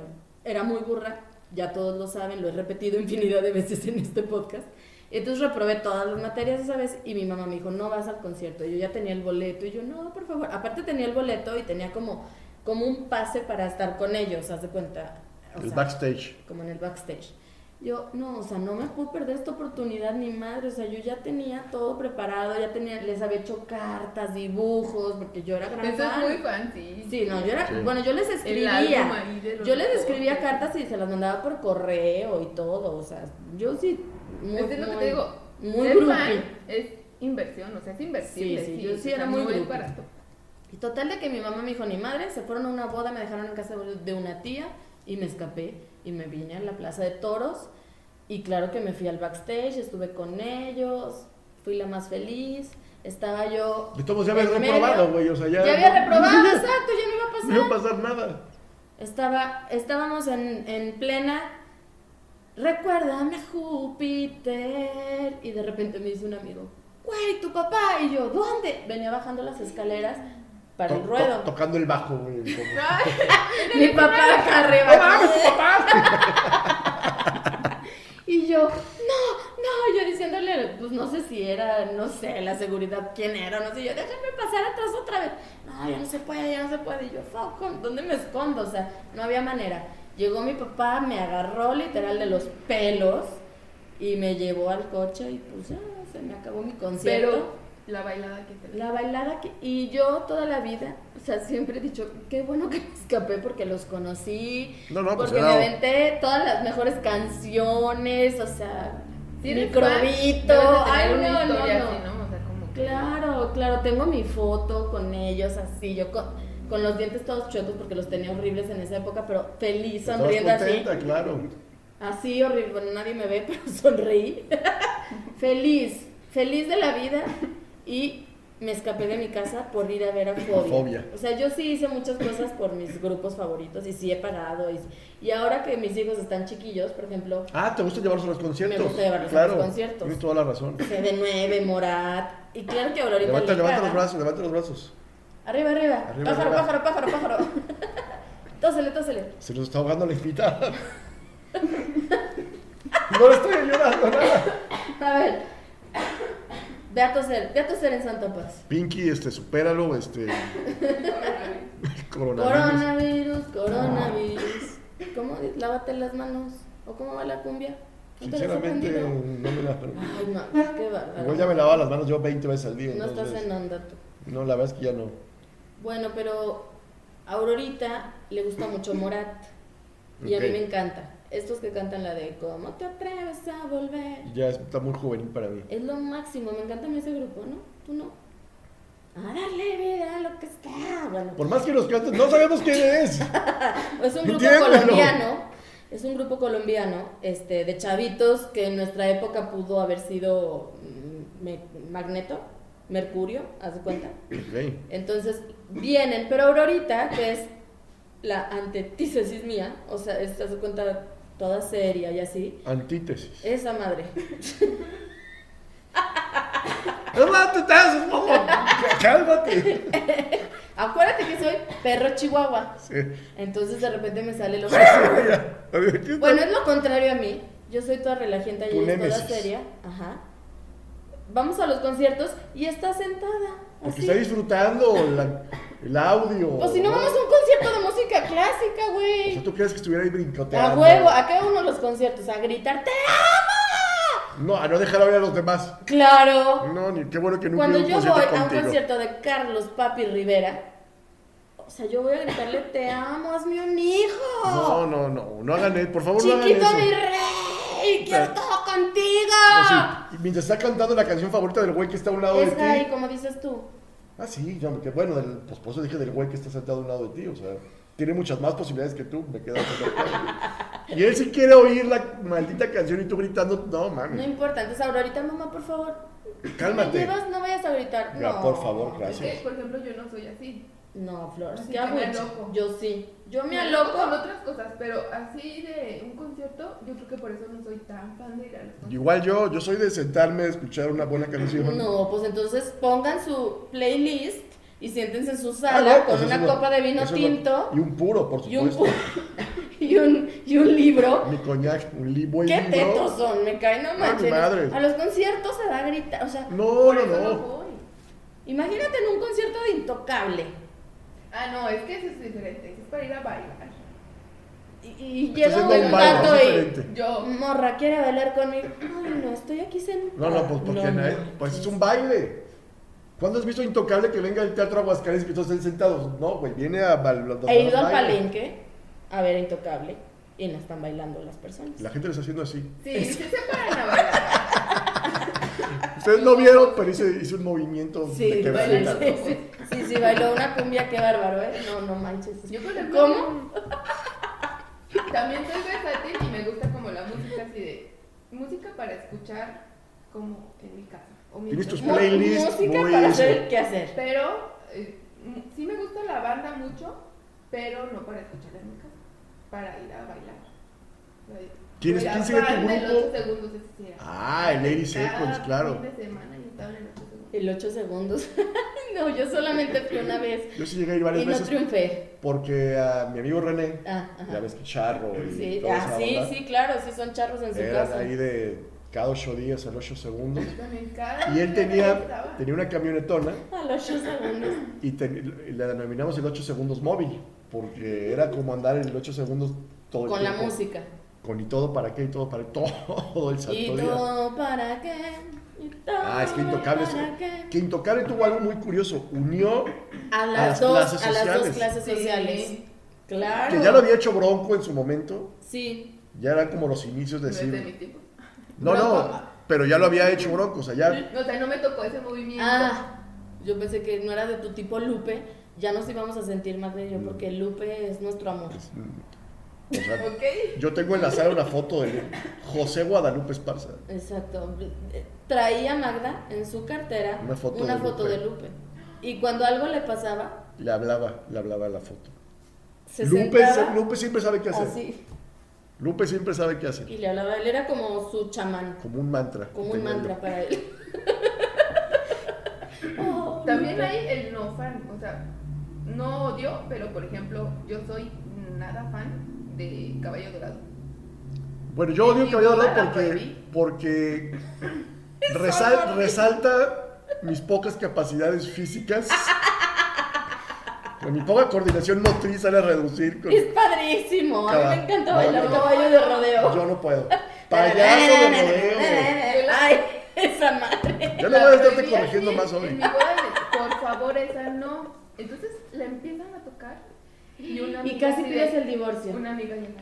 Speaker 1: era muy burra, ya todos lo saben, lo he repetido infinidad de veces en este podcast. Entonces reprobé todas las materias esa vez y mi mamá me dijo, no vas al concierto. Yo ya tenía el boleto y yo, no, por favor. Aparte tenía el boleto y tenía como, como un pase para estar con ellos, haz de cuenta. O
Speaker 2: El
Speaker 1: sea,
Speaker 2: backstage.
Speaker 1: como en el backstage. Yo, no, o sea, no me puedo perder esta oportunidad ni madre, o sea, yo ya tenía todo preparado, ya tenía, les había hecho cartas, dibujos, porque yo era gran
Speaker 3: Eso es
Speaker 1: fan.
Speaker 3: muy fancy.
Speaker 1: Sí, no, yo era,
Speaker 2: Sí.
Speaker 1: bueno, yo les escribía, yo les escribía cartas y se las mandaba por correo y todo, o sea, yo sí muy,
Speaker 3: es lo que
Speaker 1: muy-
Speaker 3: te digo.
Speaker 1: muy
Speaker 3: fan es inversión, o sea, es inversible.
Speaker 1: Sí, sí,
Speaker 3: sí,
Speaker 1: yo sí era muy
Speaker 3: es
Speaker 1: groupie.
Speaker 3: barato.
Speaker 1: Y total de que mi mamá me dijo ni madre, se fueron a una boda, me dejaron en casa de una tía y me escapé y me vine a la plaza de toros y claro que me fui al backstage, estuve con ellos, fui la más feliz, estaba yo...
Speaker 2: De todos ya habías reprobado, güey, o sea, ya...
Speaker 1: Ya había reprobado, exacto, ya no iba a pasar.
Speaker 2: No iba a pasar nada.
Speaker 1: Estaba, estábamos en, en plena. Recuérdame Júpiter. Y de repente me dice un amigo, güey, tu papá. Y yo, ¿dónde? Venía bajando las escaleras para el ruedo.
Speaker 2: to- tocando el bajo, como-
Speaker 1: Mi papá acá arriba. Y yo, no, no, yo diciéndole, pues no sé si era, no sé, la seguridad, quién era, no sé, yo, déjame pasar atrás otra vez. No, ya no se puede, ya no se puede. Y yo, fuck, ¿con- ¿dónde me escondo? O sea, no había manera. Llegó mi papá, me agarró literal de los pelos y me llevó al coche y pues ya, se me acabó mi concierto.
Speaker 3: Pero la bailada que te
Speaker 1: La bailada que... Y yo toda la vida, o sea, siempre he dicho, qué bueno que me escapé porque los conocí,
Speaker 2: No, no, pues
Speaker 1: porque me aventé todas las mejores canciones, o sea, microbito. Ay, no, no, no.
Speaker 3: así, ¿no? O sea, como que-
Speaker 1: Claro, claro, tengo mi foto con ellos así, yo con, con los dientes todos chuecos porque los tenía horribles en esa época, pero feliz, sonriendo así.
Speaker 2: contenta, claro.
Speaker 1: Así horrible, bueno, nadie me ve, pero sonreí. feliz, feliz de la vida y me escapé de mi casa por ir a ver a Fobia.
Speaker 2: Fobia.
Speaker 1: O sea, yo sí hice muchas cosas por mis grupos favoritos y sí he pagado. Y, y ahora que mis hijos están chiquillos, por ejemplo,
Speaker 2: Ah, ¿te gusta llevarlos a los conciertos?
Speaker 1: Me gusta llevarlos a
Speaker 2: claro,
Speaker 1: los conciertos.
Speaker 2: Tienes toda la razón.
Speaker 1: CD9, Morat, y claro que Aurorita
Speaker 2: Levanta,
Speaker 1: le
Speaker 2: levanta los brazos, levanta los brazos.
Speaker 1: Arriba, arriba.
Speaker 2: Arriba,
Speaker 1: pájaro,
Speaker 2: arriba.
Speaker 1: pájaro, pájaro, pájaro. tósele, tósele.
Speaker 2: Se nos está ahogando la invitada. no le estoy ayudando nada.
Speaker 1: A ver. Ve a toser, ve a toser en Santa Paz.
Speaker 2: Pinky, este, supéralo, este. coronavirus.
Speaker 1: Coronavirus, coronavirus. ¿Cómo? Lávate las manos. ¿O cómo va la cumbia? ¿No te las has
Speaker 2: Sinceramente, no me la.
Speaker 1: Ay, no, qué bárbaro.
Speaker 2: Igual ya me lavaba las manos yo 20 veces al día.
Speaker 1: No estás en onda tú.
Speaker 2: No, la verdad es que ya no.
Speaker 1: Bueno, pero a Aurorita le gusta mucho Morat. Y a mí me encanta. Estos que cantan la de ¿Cómo te atreves a volver?
Speaker 2: Ya está muy juvenil para mí.
Speaker 1: Es lo máximo, me encanta ese grupo, ¿no? ¿Tú no? A darle vida a lo que está. Bueno,
Speaker 2: Por más que nos canten, no sabemos quién es.
Speaker 1: es un grupo colombiano. Es un grupo colombiano este, de chavitos que en nuestra época pudo haber sido mm, me- Magneto, Mercurio, haz de cuenta. Entonces vienen, pero Aurorita, que es la antítesis mía, o sea, es, haz de cuenta toda seria y así,
Speaker 2: Antítesis.
Speaker 1: esa madre.
Speaker 2: ¡Cálmate.
Speaker 1: Acuérdate que soy perro chihuahua.
Speaker 2: Sí.
Speaker 1: Entonces de repente me sale lo
Speaker 2: ¿qué
Speaker 1: Bueno, es lo contrario a mí. Yo soy toda relajienta y toda seria. Ajá. Vamos a los conciertos y está sentada.
Speaker 2: Porque está disfrutando la- el audio.
Speaker 1: Pues si no vamos a un concierto de música clásica,
Speaker 2: O
Speaker 1: güey.
Speaker 2: sea, ¿tú crees que estuviera ahí
Speaker 1: A
Speaker 2: brincoteando?
Speaker 1: huevo, ¿a qué uno los conciertos? A gritar, ¡te amo!
Speaker 2: No, a no dejar hablar a los demás.
Speaker 1: Claro.
Speaker 2: No, ni qué bueno que nunca
Speaker 1: Cuando yo voy a un concierto de Carlos Papi Rivera, o sea, yo voy a gritarle, te amo, hazme un hijo.
Speaker 2: No, no, no, no hagan eso, por favor no hagan
Speaker 1: Chiquito
Speaker 2: eso.
Speaker 1: mi rey, quiero todo contigo.
Speaker 2: No, mientras está cantando la canción favorita del güey que está a un lado de
Speaker 1: Es
Speaker 2: ti.
Speaker 1: ahí, como dices tú.
Speaker 2: Ah, sí, ya, que bueno, del, pues por eso dije del güey que está sentado a un lado de ti, o sea, tiene muchas más posibilidades que tú, me quedo Y él sí quiere oír la maldita canción y tú gritando, no,
Speaker 1: No
Speaker 2: mami,
Speaker 1: importa, entonces ahorita, mamá, por favor.
Speaker 2: cálmate.
Speaker 1: ¿Me llevas? No vayas a gritar.
Speaker 2: Ya,
Speaker 1: no.
Speaker 2: por favor,
Speaker 3: Es
Speaker 2: gracias.
Speaker 3: que, por ejemplo, yo no soy así.
Speaker 1: No, Flor,
Speaker 3: Así
Speaker 1: qué
Speaker 3: que me aloco.
Speaker 1: Yo sí. Yo me
Speaker 3: Me aloco con otras cosas, pero así de un concierto, yo creo que por eso no soy tan fan de ir a los conciertos.
Speaker 2: Igual yo, yo soy de sentarme a escuchar una buena canción.
Speaker 1: No, pues entonces pongan su playlist y siéntense en su
Speaker 2: Ah,
Speaker 1: sala
Speaker 2: no, pues
Speaker 1: con una
Speaker 2: no-
Speaker 1: copa de vino
Speaker 2: no-
Speaker 1: tinto
Speaker 2: y un puro, por
Speaker 1: y un,
Speaker 2: supuesto.
Speaker 1: y un y un libro.
Speaker 2: Mi coñac, un li buen
Speaker 1: ¿Qué
Speaker 2: libro.
Speaker 1: tetos son? Me caen no
Speaker 2: mi
Speaker 1: manches.
Speaker 2: madre.
Speaker 1: A los conciertos se da a gritar, o sea,
Speaker 2: No,
Speaker 3: Por
Speaker 2: no,
Speaker 3: eso
Speaker 2: no.
Speaker 3: voy.
Speaker 1: imagínate en un concierto de Intocable.
Speaker 3: Ah, no, es que eso es diferente. eso Es para ir a bailar.
Speaker 1: Y, y llega un
Speaker 2: es
Speaker 1: y.
Speaker 3: Yo.
Speaker 1: morra quiere bailar conmigo. Ay, no, estoy aquí sentada.
Speaker 2: No, no, pues porque
Speaker 1: No,
Speaker 2: nadie-
Speaker 1: no.
Speaker 2: pues es un baile. ¿Cuándo has visto Intocable que venga el teatro Aguascalientes y que todos estén sentados? No, güey, viene a bailar.
Speaker 1: He ido al palenque a ver Intocable y no están bailando las personas.
Speaker 2: La gente lo está haciendo así.
Speaker 3: Sí, sí se paran a bailar.
Speaker 2: Ustedes no vieron, pero hice, hice un movimiento
Speaker 1: Sí,
Speaker 2: de que
Speaker 1: sí, sí, sí, sí, bailó una cumbia, qué bárbaro, ¿eh? No, no manches.
Speaker 3: Yo, por ejemplo,
Speaker 1: ¿Cómo?
Speaker 3: También soy versátil y me gusta como la música así de música para escuchar como en mi casa. O
Speaker 2: Tienes tus
Speaker 3: mientras-
Speaker 1: Mu-
Speaker 2: playlist
Speaker 1: Música
Speaker 2: muy
Speaker 1: para
Speaker 2: eso.
Speaker 1: hacer qué hacer.
Speaker 3: Pero eh, sí me gusta la banda mucho, pero no para escuchar en mi casa, para ir a bailar.
Speaker 2: ¿Quién es-
Speaker 3: Era
Speaker 2: quién sigue tu grupo?
Speaker 3: 8 segundos, ese sí era.
Speaker 2: Ah, el Lady
Speaker 3: Cada
Speaker 2: Seconds, claro.
Speaker 3: fin de semana y estaban en 8 segundos.
Speaker 1: El 8 segundos. no, yo solamente fui una vez
Speaker 2: Yo sí llegué a ir
Speaker 1: y
Speaker 2: varias
Speaker 1: no
Speaker 2: veces
Speaker 1: triunfé.
Speaker 2: porque a mi amigo René,
Speaker 1: Ah,
Speaker 2: ya ves que charro y
Speaker 1: Sí,
Speaker 2: toda
Speaker 1: ah,
Speaker 2: esa
Speaker 1: sí,
Speaker 2: onda,
Speaker 1: sí, claro, sí son charros en su
Speaker 2: eran
Speaker 1: casa.
Speaker 2: ahí de cada ocho días al 8 segundos. Y él tenía, tenía una camionetona
Speaker 1: A los 8 segundos.
Speaker 2: y, te- y la denominamos el 8 segundos móvil, porque era como andar en el 8 segundos todo el
Speaker 1: Con la
Speaker 2: tiempo.
Speaker 1: música.
Speaker 2: Con y todo para qué y todo para todo el santo
Speaker 1: Y
Speaker 2: día.
Speaker 1: todo para qué. Y todo
Speaker 2: Ah, es que Intocable,
Speaker 1: para qué.
Speaker 2: que Intocable tuvo algo muy curioso, unió
Speaker 1: A
Speaker 2: las
Speaker 1: las, dos,
Speaker 2: clases
Speaker 1: a las dos
Speaker 2: sociales.
Speaker 1: clases
Speaker 3: Sí.
Speaker 1: sociales. Claro.
Speaker 2: que ya lo había hecho Bronco en su momento,
Speaker 1: Sí.
Speaker 2: ya eran como los inicios de
Speaker 3: No es de mi
Speaker 2: decir,
Speaker 3: tipo.
Speaker 2: no, no, pero ya lo había hecho Bronco, o sea, ya
Speaker 3: No, o sea, no me tocó ese movimiento.
Speaker 1: Ah, yo pensé que no era de tu tipo Lupe. Ya nos íbamos a sentir más de yo
Speaker 2: Mm.
Speaker 1: porque Lupe es nuestro amor.
Speaker 2: O sea,
Speaker 3: ¿Ok?
Speaker 2: yo tengo enlazada una foto de José Guadalupe Esparza.
Speaker 1: Exacto. Traía Magda en su cartera
Speaker 2: Una foto de
Speaker 1: foto
Speaker 2: Lupe.
Speaker 1: de Lupe. Y cuando algo le pasaba,
Speaker 2: Le hablaba, le hablaba la foto.
Speaker 1: se
Speaker 2: Lupe,
Speaker 1: sentaba
Speaker 2: Lupe siempre sabe qué hacer.
Speaker 1: así
Speaker 2: Lupe siempre sabe qué hacer.
Speaker 1: y le hablaba. Él era como su chamán,
Speaker 2: Como un mantra.
Speaker 1: como un mantra para él. Oh,
Speaker 3: También
Speaker 1: Lupe.
Speaker 3: hay el no fan, o sea, no odio, pero por ejemplo, yo soy nada fan de Caballo Dorado.
Speaker 2: Bueno, yo odio
Speaker 3: boda
Speaker 2: Dorado porque, porque resal- resalta mis pocas capacidades físicas. Con mi poca coordinación motriz sale a reducir. con-
Speaker 1: Es padrísimo. A mí me encanta bailar caballo de rodeo.
Speaker 2: Yo no puedo. Payaso de rodeo.
Speaker 1: Ay, esa madre.
Speaker 2: Ya no
Speaker 3: La
Speaker 2: voy a estarte corrigiendo más
Speaker 3: En
Speaker 2: hoy.
Speaker 3: mi boda, por favor, esa no. Entonces la empiezan y una
Speaker 1: Y
Speaker 3: amiga
Speaker 1: casi
Speaker 3: de-
Speaker 1: pides el divorcio.
Speaker 3: Una amiga ahí.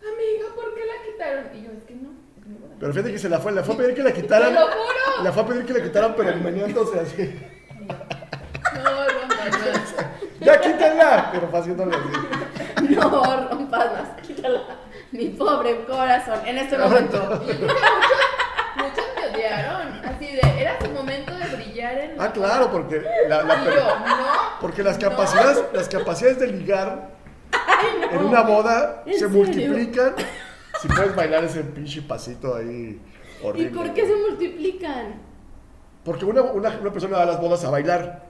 Speaker 3: Amiga, ¿por qué la quitaron? Y yo, es que no, es mi boda.
Speaker 2: Pero fíjate que se la fue, le fue a pedir que la quitaran.
Speaker 3: ¡Te lo juro!
Speaker 2: Le fue a pedir que la quitaran, pero meneándose así.
Speaker 3: No, rompas más.
Speaker 2: ¡Ya quítenla! Pero fue haciéndole así.
Speaker 1: No rompas más, quítala. Mi pobre corazón, en este momento.
Speaker 3: Y yo creo que muchos, Así de, era su momento de brillar en
Speaker 2: Ah, claro, porque, la- la-
Speaker 3: Y yo, no.
Speaker 2: porque las,
Speaker 3: no.
Speaker 2: capacidades, las capacidades de ligar en una boda
Speaker 1: ¿En
Speaker 2: se
Speaker 1: serio?
Speaker 2: multiplican si puedes bailar ese pinche pasito ahí
Speaker 1: ¿Y por qué se multiplican?
Speaker 2: Porque una, una, una persona va a las bodas a bailar.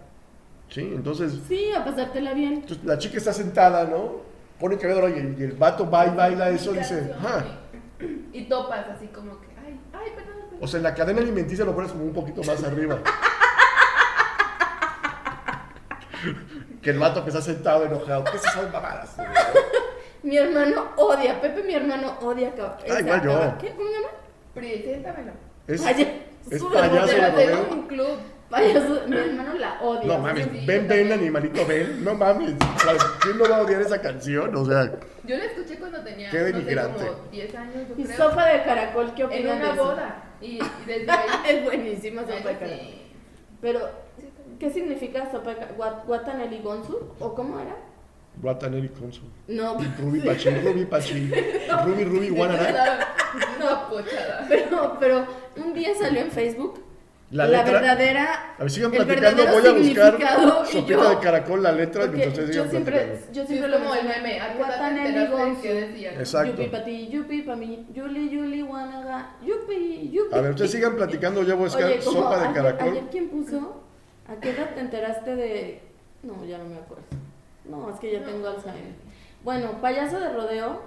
Speaker 2: ¿Sí? Entonces,
Speaker 1: Sí, a pasártela bien.
Speaker 2: entonces, la chica está sentada, ¿no? Pone cabello y, el- y el vato va y baila eso, dice, ah.
Speaker 3: Y topas así como que, ay, ay, perdón.
Speaker 2: O sea, en la cadena alimenticia lo pones como un poquito más arriba. que el vato que está sentado enojado. ¿Qué es esas mamadas?
Speaker 1: Mi hermano odia, Pepe, mi hermano odia. esa
Speaker 2: igual yo.
Speaker 1: ¿Qué? ¿Cómo se llama?
Speaker 3: Preséntamelo.
Speaker 2: Es, payaso de
Speaker 3: un club.
Speaker 1: Payaso- Mi hermano la odia.
Speaker 2: No mames, ven, ven,
Speaker 3: también.
Speaker 2: animalito, ven. No mames. O sea, ¿Quién no va a odiar esa canción? O sea,
Speaker 3: Yo la escuché cuando tenía,
Speaker 2: Qué
Speaker 3: no sé,
Speaker 2: denigrante.
Speaker 3: como 10 años, yo
Speaker 1: Y
Speaker 3: creo.
Speaker 1: sopa de caracol, ¿qué
Speaker 3: en
Speaker 1: opinas de
Speaker 3: una
Speaker 1: eso?
Speaker 3: boda. Y, y desde ahí.
Speaker 1: es buenísima sopa de caracol.
Speaker 3: sí.
Speaker 1: Pero. ¿qué significa sopa de caracol? ¿Guataneli Gonzu? ¿O cómo era?
Speaker 2: Guataneri Consul.
Speaker 1: No,
Speaker 2: Ruby Pachi, Ruby Pachi. Ruby, Ruby, Guanara.
Speaker 3: Una pochada.
Speaker 1: pero, pero un día salió en Facebook
Speaker 2: La
Speaker 1: la,
Speaker 2: letra-
Speaker 1: verdadera.
Speaker 2: A ver, sigan
Speaker 1: el
Speaker 2: platicando.
Speaker 1: verdadero
Speaker 2: Voy a
Speaker 1: significado,
Speaker 2: buscar sopita
Speaker 1: yo-
Speaker 2: de caracol, la letra,
Speaker 1: Porque
Speaker 2: mientras ustedes
Speaker 1: yo siempre,
Speaker 2: platicando.
Speaker 1: yo
Speaker 3: Sí,
Speaker 1: siempre
Speaker 3: es
Speaker 1: lo
Speaker 3: como el meme. ¿A qué edad te
Speaker 1: Guataneli
Speaker 3: enteraste
Speaker 1: Gonzu.
Speaker 3: que decía?
Speaker 2: Exacto.
Speaker 1: Yupi para ti, yupi para mí, yuli, yuli, guanaga, yupi, yupi.
Speaker 2: A ver, ustedes sigan platicando. Yo voy a buscar
Speaker 1: Oye, como
Speaker 2: sopa de caracol.
Speaker 1: Ayer, ¿quién puso? ¿A qué edad te enteraste de.? No, ya no me acuerdo. No, es que ya
Speaker 3: No.
Speaker 1: tengo Alzheimer. Bueno, payaso de rodeo,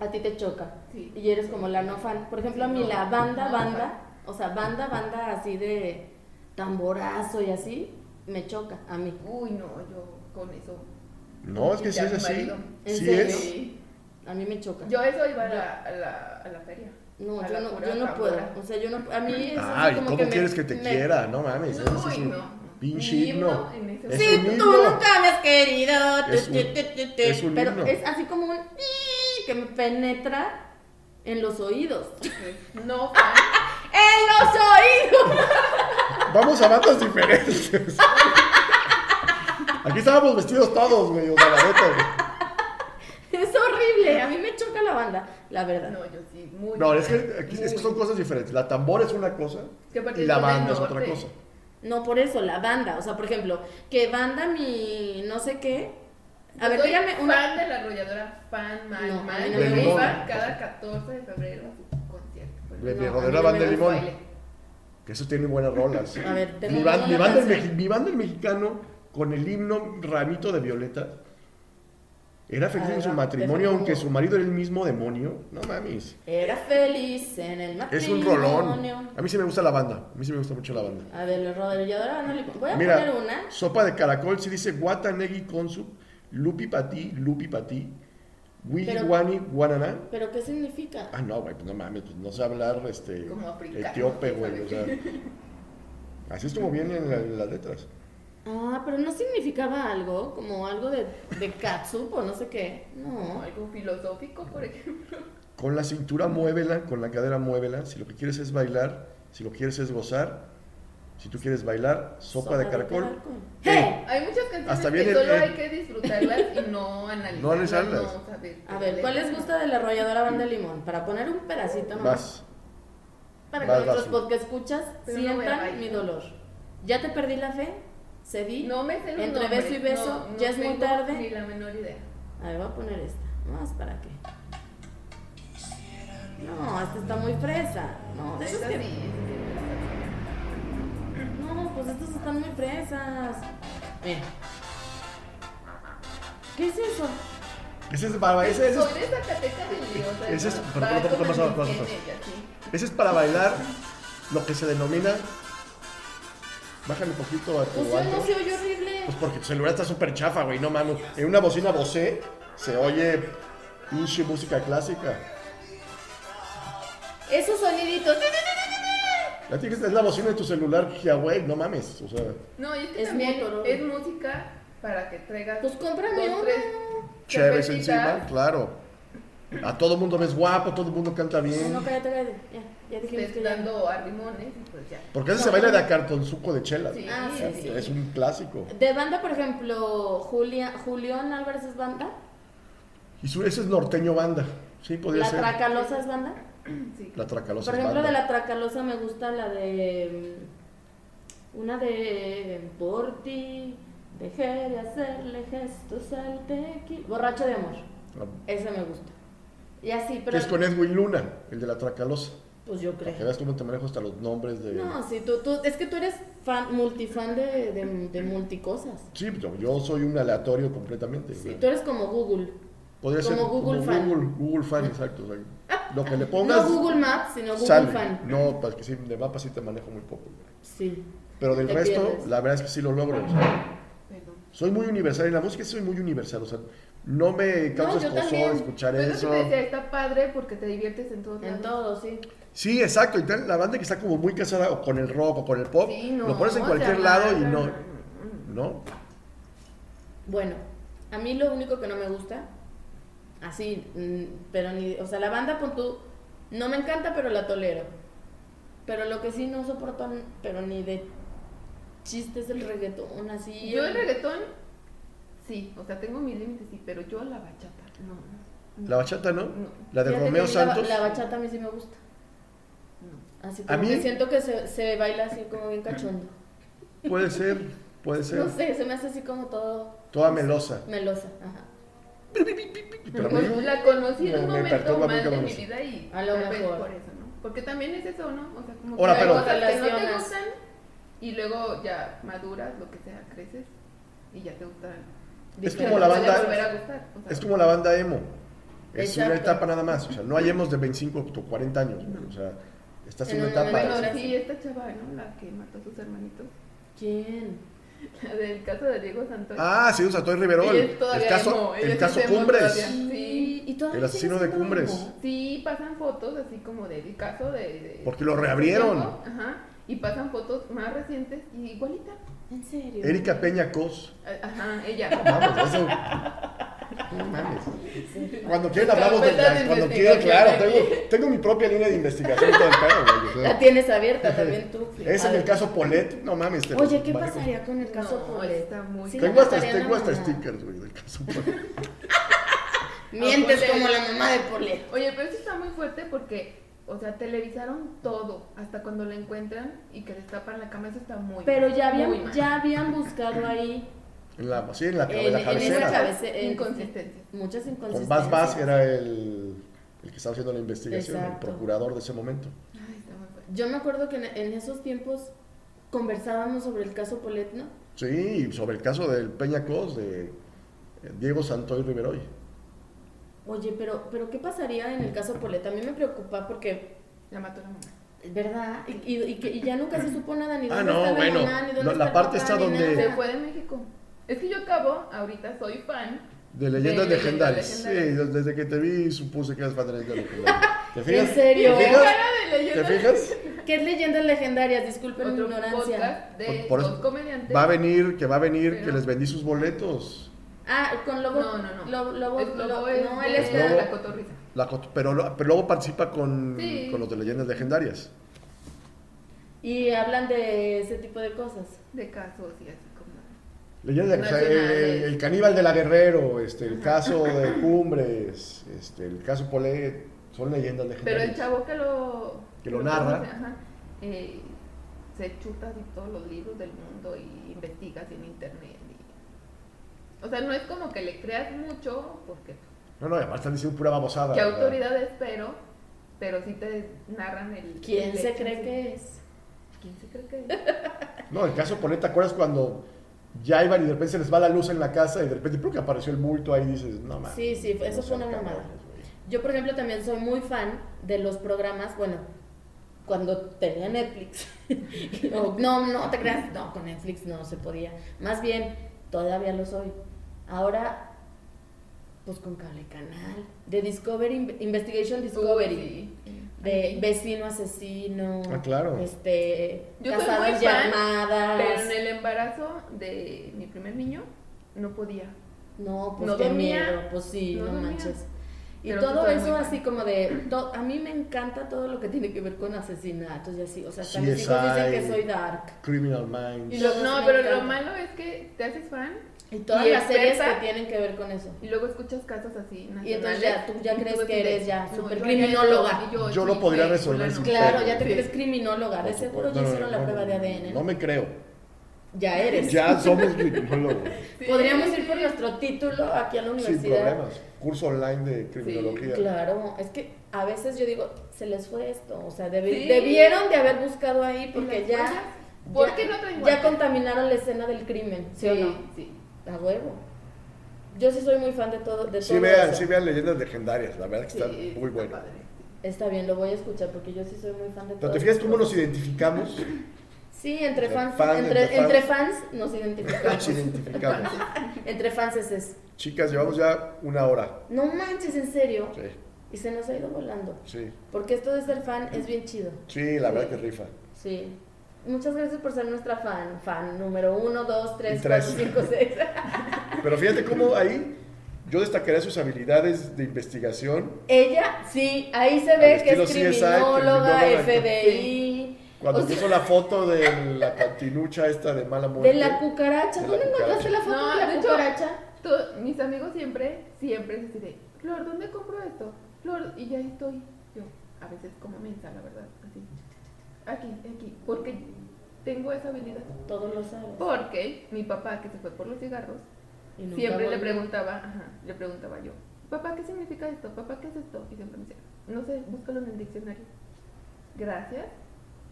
Speaker 1: a ti te choca.
Speaker 3: Sí.
Speaker 1: Y eres como la no fan. Por ejemplo, a mí
Speaker 3: No,
Speaker 1: la banda,
Speaker 3: no
Speaker 1: banda. O sea, banda, banda así de tamborazo y así, me choca a mí.
Speaker 3: Uy, no, yo con eso.
Speaker 2: No, es que sí es así.
Speaker 3: marido.
Speaker 1: ¿En
Speaker 2: Sí
Speaker 1: serio?
Speaker 2: es.
Speaker 1: A mí me choca.
Speaker 3: Yo eso iba a la, a la, a la feria.
Speaker 1: no,
Speaker 3: a
Speaker 1: yo
Speaker 3: la
Speaker 1: no, yo no puedo. O sea, yo no. A mí es
Speaker 2: Ay,
Speaker 1: como
Speaker 2: ¿cómo
Speaker 1: que me-
Speaker 2: quieres que te
Speaker 1: me-
Speaker 2: quiera? No mames,
Speaker 3: No,
Speaker 2: es
Speaker 3: uy,
Speaker 2: un
Speaker 3: no.
Speaker 2: pinche himno. Es
Speaker 1: Sí,
Speaker 2: un
Speaker 1: tú
Speaker 2: himno.
Speaker 1: nunca me has querido.
Speaker 2: Es un-
Speaker 1: tu, tu, tu, tu.
Speaker 2: es un
Speaker 1: pero
Speaker 2: himno.
Speaker 1: es así como un que me penetra en los oídos.
Speaker 3: No fan.
Speaker 1: en los oídos.
Speaker 2: Vamos a bandas diferentes. Aquí estábamos vestidos todos, güey, o sea, la neta, güey.
Speaker 1: Es horrible. A mí me choca la banda, la verdad.
Speaker 3: No, yo sí, muy.
Speaker 2: No, es que aquí es que son cosas diferentes. La tambor es una cosa
Speaker 3: Que aparte
Speaker 2: y la
Speaker 3: son del
Speaker 2: banda es otra
Speaker 3: norte.
Speaker 2: cosa.
Speaker 1: No por eso, la banda. O sea, por ejemplo, que banda mi no sé qué. A ver,
Speaker 3: Soy
Speaker 1: dígame
Speaker 3: fan
Speaker 1: una.
Speaker 3: de la arrolladora, fan mal,
Speaker 1: No, a
Speaker 3: mal.
Speaker 1: mí no
Speaker 2: me
Speaker 3: que
Speaker 2: gusta.
Speaker 3: iba cada 14 de febrero su.
Speaker 2: Le-
Speaker 1: No, a
Speaker 2: rodeó la banda
Speaker 1: me
Speaker 2: de limón.
Speaker 3: baile.
Speaker 2: Que eso tiene buenas rolas.
Speaker 1: A ver,
Speaker 2: mi, ban- mi banda, el mi banda el mexicano con el himno Ramito de Violeta era feliz
Speaker 1: A
Speaker 2: en
Speaker 1: ver,
Speaker 2: su matrimonio, aunque su marido era el mismo demonio. No mames.
Speaker 1: Era feliz en el
Speaker 2: Es
Speaker 1: matrimonio.
Speaker 2: un rolón. A mí sí me gusta la banda. A mí sí me gusta mucho la banda.
Speaker 1: A ver, banda limón. Voy a
Speaker 2: Mira,
Speaker 1: poner una.
Speaker 2: sopa de caracol sí dice Guatanegui Consup, Lupi Pati, Lupi Pati,
Speaker 1: Pero-
Speaker 2: Guani, Guananá.
Speaker 1: ¿Pero qué significa?
Speaker 2: Ah, no, güey, pues no mames, pues no sé hablar este, etíope, güey. O sea, así es como vienen en la- en las letras.
Speaker 1: Ah, pero no significaba algo, como algo de, de katsup o no sé qué. No.
Speaker 3: algo filosófico, por ejemplo.
Speaker 2: Con la cintura muévela, con la cadera muévela. Si lo que quieres es bailar, si lo que quieres es gozar, si tú quieres bailar, sopa, de caracol.
Speaker 1: ¡Hey!
Speaker 3: Hay muchas canciones
Speaker 2: Hasta
Speaker 3: que
Speaker 2: el-
Speaker 3: solo
Speaker 2: el-
Speaker 3: hay que disfrutarlas y no analizarlas.
Speaker 2: No analizarlas.
Speaker 3: no
Speaker 1: A ver, ¿cuál les gusta de la arrolladora banda de limón? Para poner un pedacito nomás.
Speaker 2: Vas.
Speaker 1: Para que
Speaker 2: vas,
Speaker 1: nuestros
Speaker 2: vas.
Speaker 1: podcast escuchas
Speaker 3: Pero
Speaker 1: sientan mi dolor. ¿Ya te perdí la fe? ¿Cedí?
Speaker 3: No me sé
Speaker 1: Entre
Speaker 3: nombres,
Speaker 1: beso y beso,
Speaker 3: no- no
Speaker 1: ya es muy tarde.
Speaker 3: Ni la menor idea.
Speaker 1: A ver, voy a poner esta. Más para qué. No, esta está muy fresa. No, de
Speaker 3: Esa
Speaker 1: que-
Speaker 3: sí, sí.
Speaker 1: Pues estas están muy fresas. Mira. ¿Qué es eso?
Speaker 2: Ese es para, ese, ese es- Ese es- ese para bailar lo que se denomina. Bájale un poquito a tu
Speaker 1: Pues
Speaker 2: alto.
Speaker 1: no se oye horrible.
Speaker 2: Pues porque tu celular está súper chafa, güey, no mames. En una bocina Bose se oye pinche música clásica.
Speaker 1: Esos soniditos.
Speaker 2: Ya tienes es la bocina de tu celular, Huawei, no mames. O sea,
Speaker 3: No, y es que
Speaker 1: Es
Speaker 3: también es música para que traigas
Speaker 1: Pues cómprame
Speaker 3: dos, tres
Speaker 2: chéveres
Speaker 3: cervecitas.
Speaker 2: encima, claro. A todo mundo ves guapo, todo el mundo canta bien.
Speaker 1: no, cállate, cállate. Ya, ya dijimos que ya.
Speaker 3: dando a limones pues ya.
Speaker 2: Porque ese
Speaker 1: No,
Speaker 2: se baila de a cartonzuco de chela.
Speaker 3: Sí,
Speaker 1: Ah, sí, sí.
Speaker 2: Es un clásico.
Speaker 1: De banda, por ejemplo, Julia, Julián Álvarez es banda.
Speaker 2: Y su, ese es norteño banda. Sí, podría
Speaker 1: La
Speaker 2: ser.
Speaker 1: Tracalosa es banda.
Speaker 3: Sí.
Speaker 2: La Tracalosa
Speaker 1: Por ejemplo, de la Tracalosa me gusta la de. mm, Una de. Por ti, dejé de hacerle gestos al tequila. Borracho de amor. Ese me gusta. Y así, pero.
Speaker 2: es con Edwin Luna, el de la Tracalosa.
Speaker 1: Pues yo
Speaker 2: Para que
Speaker 1: creo.
Speaker 2: veas cómo te manejo hasta los nombres de.
Speaker 1: No, sí, tú, tú, es que tú eres fan, multifan de, de, de multicosas.
Speaker 2: Sí, yo, yo soy un aleatorio completamente.
Speaker 1: Sí,
Speaker 2: sea,
Speaker 1: tú eres como Google.
Speaker 2: Podría
Speaker 1: como
Speaker 2: ser
Speaker 1: Google
Speaker 2: como
Speaker 1: fan.
Speaker 2: Google, Google fan, exacto. lo que le pongas.
Speaker 1: No Google Maps, sino Google
Speaker 2: sale.
Speaker 1: fan.
Speaker 2: No, porque sí, de mapa sí te manejo muy poco.
Speaker 1: Sí.
Speaker 2: Pero del resto,
Speaker 1: pierdes.
Speaker 2: la verdad es que sí lo logro. o sea,
Speaker 3: Perdón.
Speaker 2: soy muy universal. En la música soy muy universal. O sea, no me causa escozor
Speaker 1: también.
Speaker 2: escuchar
Speaker 3: Pues
Speaker 2: eso.
Speaker 3: lo que te decía, está padre porque te diviertes en todos
Speaker 1: En todo, sí.
Speaker 2: Sí, exacto. Y tal, la banda que está como muy casada o con el rock o con el pop,
Speaker 3: Sí, no,
Speaker 2: lo pones en
Speaker 3: se
Speaker 2: cualquier lado y no. ¿No?
Speaker 1: Bueno, a mí lo único que no me gusta, así, mm, pero ni, o sea, la banda pon tú, no me encanta, pero la tolero. Pero lo que sí no soporto, pero ni de chistes del reggaetón, así.
Speaker 3: Yo el reggaetón, sí, o sea, tengo mis límites, sí, pero yo la bachata, no. no.
Speaker 2: La bachata, ¿no?
Speaker 3: No.
Speaker 2: La de
Speaker 1: Fíjate
Speaker 2: Romeo
Speaker 1: a mí la
Speaker 2: Santos.
Speaker 1: La, bachata a mí sí me gusta.
Speaker 3: no.
Speaker 1: Así
Speaker 2: A
Speaker 1: como
Speaker 2: mí-
Speaker 1: que siento que se, se baila así como bien cachondo.
Speaker 2: Puede ser, puede ser.
Speaker 1: No sé, se me hace así como todo
Speaker 2: Toda melosa.
Speaker 1: melosa. Ajá.
Speaker 2: Pero mí-
Speaker 3: Pues la conocí en
Speaker 2: me-
Speaker 3: un
Speaker 2: me
Speaker 3: momento mal de mi vida y
Speaker 1: A lo mejor.
Speaker 3: por eso, ¿no? Porque también es eso, ¿no? O sea, como
Speaker 2: Ahora,
Speaker 3: que
Speaker 2: pero-
Speaker 3: cosas que no te gustan y luego ya maduras, lo que sea, creces y ya te gustan.
Speaker 2: Es como la
Speaker 3: te
Speaker 2: banda-
Speaker 3: volver a gustar, o sea,
Speaker 2: Es como la banda emo. Es una
Speaker 1: Exacto.
Speaker 2: etapa nada más. O sea, no hay emos de 25 o 40 años. güey. O sea, estás en
Speaker 1: En
Speaker 2: una
Speaker 1: un
Speaker 2: etapa.
Speaker 3: Bueno,
Speaker 1: Ahora
Speaker 3: sí, esta chava, ¿no? La que mató a sus hermanitos.
Speaker 1: ¿Quién?
Speaker 3: La del caso de Diego Santos.
Speaker 2: Ah, sí, o sea, Toy Riverol. El caso, el
Speaker 3: sí
Speaker 2: caso Cumbres.
Speaker 3: todavía. Sí.
Speaker 1: y
Speaker 2: El asesino de Cumbres.
Speaker 1: emo.
Speaker 3: Sí, pasan fotos así como del caso de... de-
Speaker 2: Porque lo
Speaker 3: de
Speaker 2: reabrieron.
Speaker 3: Ajá. Y pasan fotos más recientes y igualita.
Speaker 1: ¿En serio?
Speaker 2: Erika Peña Cos.
Speaker 3: Ajá, ella.
Speaker 2: Vamos, eso. No mames. Cuando quieran hablamos de la- Cuando quieran,
Speaker 3: investigación
Speaker 2: claro. Tengo, tengo mi propia línea de investigación todo el pedo, güey. o sea.
Speaker 1: La tienes abierta también tú.
Speaker 2: Es en el caso Polet, no mames. te
Speaker 1: Oye, ¿qué pasaría con el caso
Speaker 3: No,
Speaker 1: Polet?
Speaker 3: está muy-
Speaker 1: Sí,
Speaker 2: Tengo hasta, tengo hasta stickers, güey, del caso Polet.
Speaker 1: Mientes
Speaker 3: Polet.
Speaker 1: como la mamá de Polet.
Speaker 3: Oye, pero eso está muy fuerte porque, o sea, televisaron todo, hasta cuando la encuentran y que destapan la cama, eso está muy
Speaker 1: Pero ya
Speaker 3: muy
Speaker 1: habían,
Speaker 3: mal.
Speaker 1: ya habían buscado ahí
Speaker 2: En la, sí, en la,
Speaker 1: en,
Speaker 2: la
Speaker 1: en
Speaker 2: cabecera.
Speaker 1: esa cabecera en-
Speaker 3: Inconsistencias.
Speaker 1: muchas
Speaker 2: Con
Speaker 1: inconsistencias.
Speaker 2: Bas Bas era el, el que estaba haciendo la investigación,
Speaker 1: Exacto.
Speaker 2: el procurador de ese momento.
Speaker 3: Ay, está muy fuerte.
Speaker 1: Yo me acuerdo que en, en esos tiempos conversábamos sobre el caso Polet, ¿no?
Speaker 2: Sí, y sobre el caso del Peña Cos, de eh, Diego Santoy Riveroy.
Speaker 1: Oye, pero, pero ¿qué pasaría en el caso Polet? A mí me preocupa porque,
Speaker 3: La mató la mamá.
Speaker 1: ¿verdad? Y, y- y que y ya nunca se supo nada, ni
Speaker 2: Ah,
Speaker 1: dónde
Speaker 2: no,
Speaker 1: está
Speaker 2: bueno,
Speaker 1: la mamá, ni dónde
Speaker 2: la-
Speaker 1: está
Speaker 2: la
Speaker 1: el
Speaker 2: parte
Speaker 1: papá,
Speaker 2: está donde-.
Speaker 3: Se fue de México. Es que yo acabo, ahorita soy fan.
Speaker 2: De leyendas
Speaker 3: De
Speaker 2: legendarias.
Speaker 3: legendarias.
Speaker 2: Sí, desde que te vi supuse que eras fan de leyendas legendarias. ¿Te fijas?
Speaker 1: ¿En serio?
Speaker 2: ¿Te
Speaker 3: ¿Qué
Speaker 2: fijas?
Speaker 3: de
Speaker 2: ¿Te fijas?
Speaker 1: ¿Qué es leyendas legendarias? Disculpen mi ignorancia.
Speaker 3: de
Speaker 2: Por- por eso. Va a venir, que va a venir, que
Speaker 3: Pero-
Speaker 2: les vendí sus boletos.
Speaker 1: Ah, con Lobo.
Speaker 3: No, no, no.
Speaker 1: Lobo, Lobo-
Speaker 3: Es Lobo
Speaker 1: no, él es
Speaker 2: Lobo.
Speaker 3: la cotorriza.
Speaker 2: La cot- pero, lo- pero luego participa con,
Speaker 3: Sí.
Speaker 2: con los de leyendas legendarias.
Speaker 1: Y hablan de ese tipo de cosas.
Speaker 3: De casos y así como.
Speaker 2: Leyendas legendarias,
Speaker 3: Nacionales.
Speaker 2: el, el caníbal de la Guerrero, este, el caso de Cumbres, este, el caso Polet, son leyendas
Speaker 3: Pero
Speaker 2: legendarias.
Speaker 3: el chavo que lo.
Speaker 2: Que lo narra.
Speaker 3: conoce, ajá, eh, se chuta así todos los libros del mundo y investiga así en internet. O sea, no es como que le creas mucho, porque.
Speaker 2: No, no, además están diciendo pura babosada.
Speaker 3: ¿Qué
Speaker 2: ¿verdad?
Speaker 3: autoridades? Pero. Pero sí te narran el.
Speaker 1: ¿Quién
Speaker 3: el
Speaker 1: se cree que es?
Speaker 3: ¿Quién se cree que es?
Speaker 2: No, el caso Polet, ¿te acuerdas cuando ya iban y de repente se les va la luz en la casa y de repente ¡pum! que apareció el bulto ahí y dices, no mames.
Speaker 1: Sí, sí, eso fue una mamada. Yo, por ejemplo, también soy muy fan de los programas, bueno, cuando tenía Netflix. No, no te creas, no, con Netflix no se podía. Más bien, todavía lo soy. Ahora, pues con cable canal. De Discovery, Investigation Discovery.
Speaker 3: Uy, sí.
Speaker 1: De
Speaker 3: Ay,
Speaker 1: vecino asesino.
Speaker 2: Ah, claro.
Speaker 1: Este,
Speaker 3: Yo soy
Speaker 1: casadas
Speaker 3: muy fan,
Speaker 1: llamadas.
Speaker 3: Pero en el embarazo de mi primer niño, no podía.
Speaker 1: No, pues
Speaker 3: No
Speaker 1: qué
Speaker 3: dormía,
Speaker 1: miedo, pues sí,
Speaker 3: no
Speaker 1: no,
Speaker 3: dormía.
Speaker 1: manches. Y
Speaker 3: Pero
Speaker 1: todo eso así como de, to- a mí me encanta todo lo que tiene que ver con asesinatos y así, o sea, hasta mis
Speaker 2: CSI.
Speaker 1: hijos dicen que soy dark.
Speaker 2: Criminal Minds.
Speaker 3: Y lo- no, pero lo
Speaker 1: encantan.
Speaker 3: malo es que te haces fan
Speaker 1: Y todas
Speaker 3: Y
Speaker 1: las series
Speaker 3: experta.
Speaker 1: que tienen que ver con eso.
Speaker 3: y luego escuchas casos así nacionales.
Speaker 1: Y entonces ya, tú ya
Speaker 3: y
Speaker 1: crees que eres ya
Speaker 3: no,
Speaker 1: super
Speaker 3: yo
Speaker 1: criminóloga.
Speaker 3: haría esto, y
Speaker 2: Yo lo podría resolver sin
Speaker 1: Claro, ya te
Speaker 3: Sí.
Speaker 1: crees criminóloga, de seguro ya hicieron la prueba de ADN.
Speaker 2: No me creo.
Speaker 1: Ya eres.
Speaker 2: Ya somos criminólogos.
Speaker 3: Sí.
Speaker 1: Podríamos ir por nuestro título aquí a la
Speaker 2: Sin
Speaker 1: universidad.
Speaker 2: problemas. Curso online de criminología.
Speaker 1: Claro, es que a veces yo digo, se les fue esto, o sea, debi-
Speaker 3: Sí.
Speaker 1: debieron de haber buscado ahí
Speaker 3: ¿Y
Speaker 1: porque ya, ya-
Speaker 3: qué no traen
Speaker 1: ya
Speaker 3: guantes?
Speaker 1: contaminaron la escena del crimen, ¿sí, o no?
Speaker 3: sí.
Speaker 1: A huevo. Yo sí soy muy fan de todo, de
Speaker 2: Sí
Speaker 1: todo
Speaker 2: vean,
Speaker 1: eso.
Speaker 2: sí vean leyendas legendarias. La verdad que
Speaker 3: Sí,
Speaker 2: está
Speaker 3: está
Speaker 2: muy bueno.
Speaker 3: padre.
Speaker 1: Está bien, lo voy a escuchar porque yo sí soy muy fan de todo.
Speaker 2: Pero te fijas cómo nos identificamos.
Speaker 1: Sí, entre
Speaker 2: Entre
Speaker 1: fans,
Speaker 2: fan,
Speaker 1: entre,
Speaker 2: entre
Speaker 1: entre
Speaker 2: fans.
Speaker 1: fans nos identificamos.
Speaker 2: Nos identificamos.
Speaker 1: entre fans es eso.
Speaker 2: Chicas, llevamos ya una hora.
Speaker 1: No manches, en serio.
Speaker 2: Sí,
Speaker 1: Y se nos ha ido volando.
Speaker 2: sí.
Speaker 1: Porque esto de ser fan es bien chido.
Speaker 2: Sí, la verdad que rifa.
Speaker 1: Sí. Muchas gracias por ser nuestra fan. Fan número 1, 2, 3,
Speaker 2: Y tres.
Speaker 1: 4, 5, 6.
Speaker 2: Pero fíjate cómo ahí yo destacaría sus habilidades de investigación.
Speaker 1: Ella, sí, ahí se ve que es criminóloga,
Speaker 2: criminóloga,
Speaker 1: FBI.
Speaker 2: Cuando
Speaker 1: O sea-
Speaker 2: puso la foto de la cantinucha esta de mala muerte.
Speaker 1: De la cucaracha.
Speaker 2: De la
Speaker 1: ¿Dónde encontraste la foto
Speaker 3: No,
Speaker 1: de la
Speaker 3: de hecho-
Speaker 1: cucaracha?
Speaker 3: Mis amigos siempre, siempre así de, Flor, ¿dónde compro esto? Flor, y ya estoy. Yo, a veces como mensa, la verdad, así. Aquí, aquí, porque tengo esa habilidad.
Speaker 1: Todos lo sabes.
Speaker 3: Porque mi papá, que se fue por los cigarros,
Speaker 1: Y
Speaker 3: siempre le preguntaba, ajá, le preguntaba yo, papá, ¿qué significa esto? Papá, ¿qué es esto? Y siempre me decía, no sé, búscalo en el diccionario. Gracias,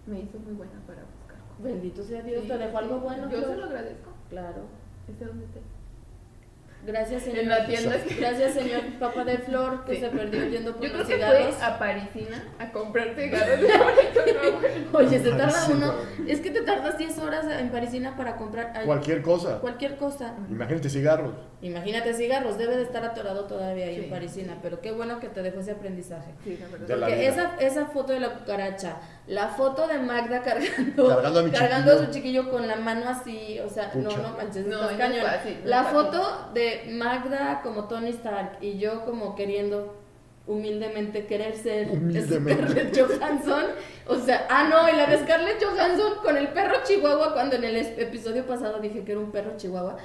Speaker 3: me hizo muy buena para buscar. cosas.
Speaker 1: Bendito sea Dios,
Speaker 3: Sí,
Speaker 1: te dejó algo bueno.
Speaker 3: Yo se lo agradezco.
Speaker 1: Claro.
Speaker 3: Esté donde esté.
Speaker 1: Gracias, señor.
Speaker 3: En la tienda.
Speaker 1: Gracias, señor papá de Flor, que
Speaker 3: Sí.
Speaker 1: se perdió yendo por
Speaker 3: Yo creo
Speaker 1: los
Speaker 3: que
Speaker 1: cigarros.
Speaker 3: fue a Parisina a comprar cigarros.
Speaker 1: Oye, se tarda uno. Es que te tardas 10 horas en Parisina para comprar ay,
Speaker 2: Cualquier cosa.
Speaker 1: cualquier cosa.
Speaker 2: Imagínate cigarros.
Speaker 1: Imagínate cigarros, debe de estar atorado todavía ahí
Speaker 3: Sí.
Speaker 1: en Parisina, pero qué bueno que te dejó ese aprendizaje.
Speaker 3: Sí, la verdad.
Speaker 2: De la
Speaker 1: Porque esa, esa foto de la cucaracha, la foto de Magda cargando,
Speaker 2: Cargando a mi
Speaker 1: cargando a
Speaker 2: chiquillo.
Speaker 1: su chiquillo con la mano así, o sea,
Speaker 2: Pucha.
Speaker 1: no, no manches,
Speaker 3: No,
Speaker 1: estás cañón.
Speaker 3: fácil,
Speaker 1: la
Speaker 3: fácil.
Speaker 1: foto de Magda como Tony Stark y yo como queriendo humildemente querer ser
Speaker 2: Humildemente.
Speaker 1: Scarlett Johansson. O sea, ah, no, y la de Scarlett Johansson con el perro chihuahua, cuando en el episodio pasado dije que era un perro chihuahua.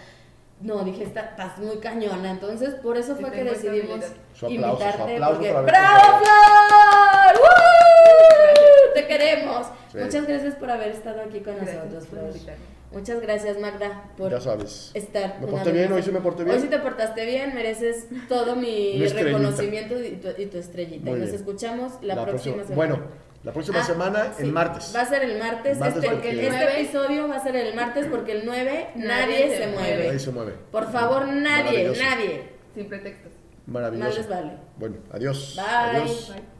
Speaker 1: No, dije, "Está- estás muy cañona. Entonces, por eso
Speaker 3: Sí
Speaker 1: fue que decidimos.
Speaker 2: Su aplauso, su
Speaker 1: invitarte.
Speaker 2: aplauso
Speaker 1: porque... ¡Bravo, Flor! ¡Woo! Te queremos.
Speaker 2: Sí.
Speaker 1: Muchas gracias por haber estado aquí con
Speaker 3: Gracias
Speaker 1: nosotros, Flor. Muchas gracias, Magda, por
Speaker 2: Ya sabes.
Speaker 1: estar.
Speaker 2: ¿Me porté bien? ¿Hoy sí me porté bien?
Speaker 1: Hoy sí te portaste bien, mereces todo mi reconocimiento y tu, y tu estrellita.
Speaker 2: Muy
Speaker 1: y nos
Speaker 2: bien.
Speaker 1: escuchamos la, próxima, semana.
Speaker 2: Bueno, la próxima
Speaker 1: Ah,
Speaker 2: semana,
Speaker 1: sí,
Speaker 2: el martes.
Speaker 1: Va a ser el martes.
Speaker 2: El martes
Speaker 1: este,
Speaker 2: porque-
Speaker 1: este
Speaker 3: El nueve-
Speaker 1: episodio va a ser el martes porque el 9 nadie,
Speaker 3: Nadie
Speaker 1: se,
Speaker 3: se
Speaker 1: mueve.
Speaker 2: Ahí se mueve.
Speaker 1: Por favor, nadie, nadie.
Speaker 3: Sin pretextos.
Speaker 1: Más
Speaker 2: Maravilloso.
Speaker 1: les vale.
Speaker 2: Bueno, adiós.
Speaker 1: Bye.
Speaker 2: Adiós.
Speaker 3: Bye.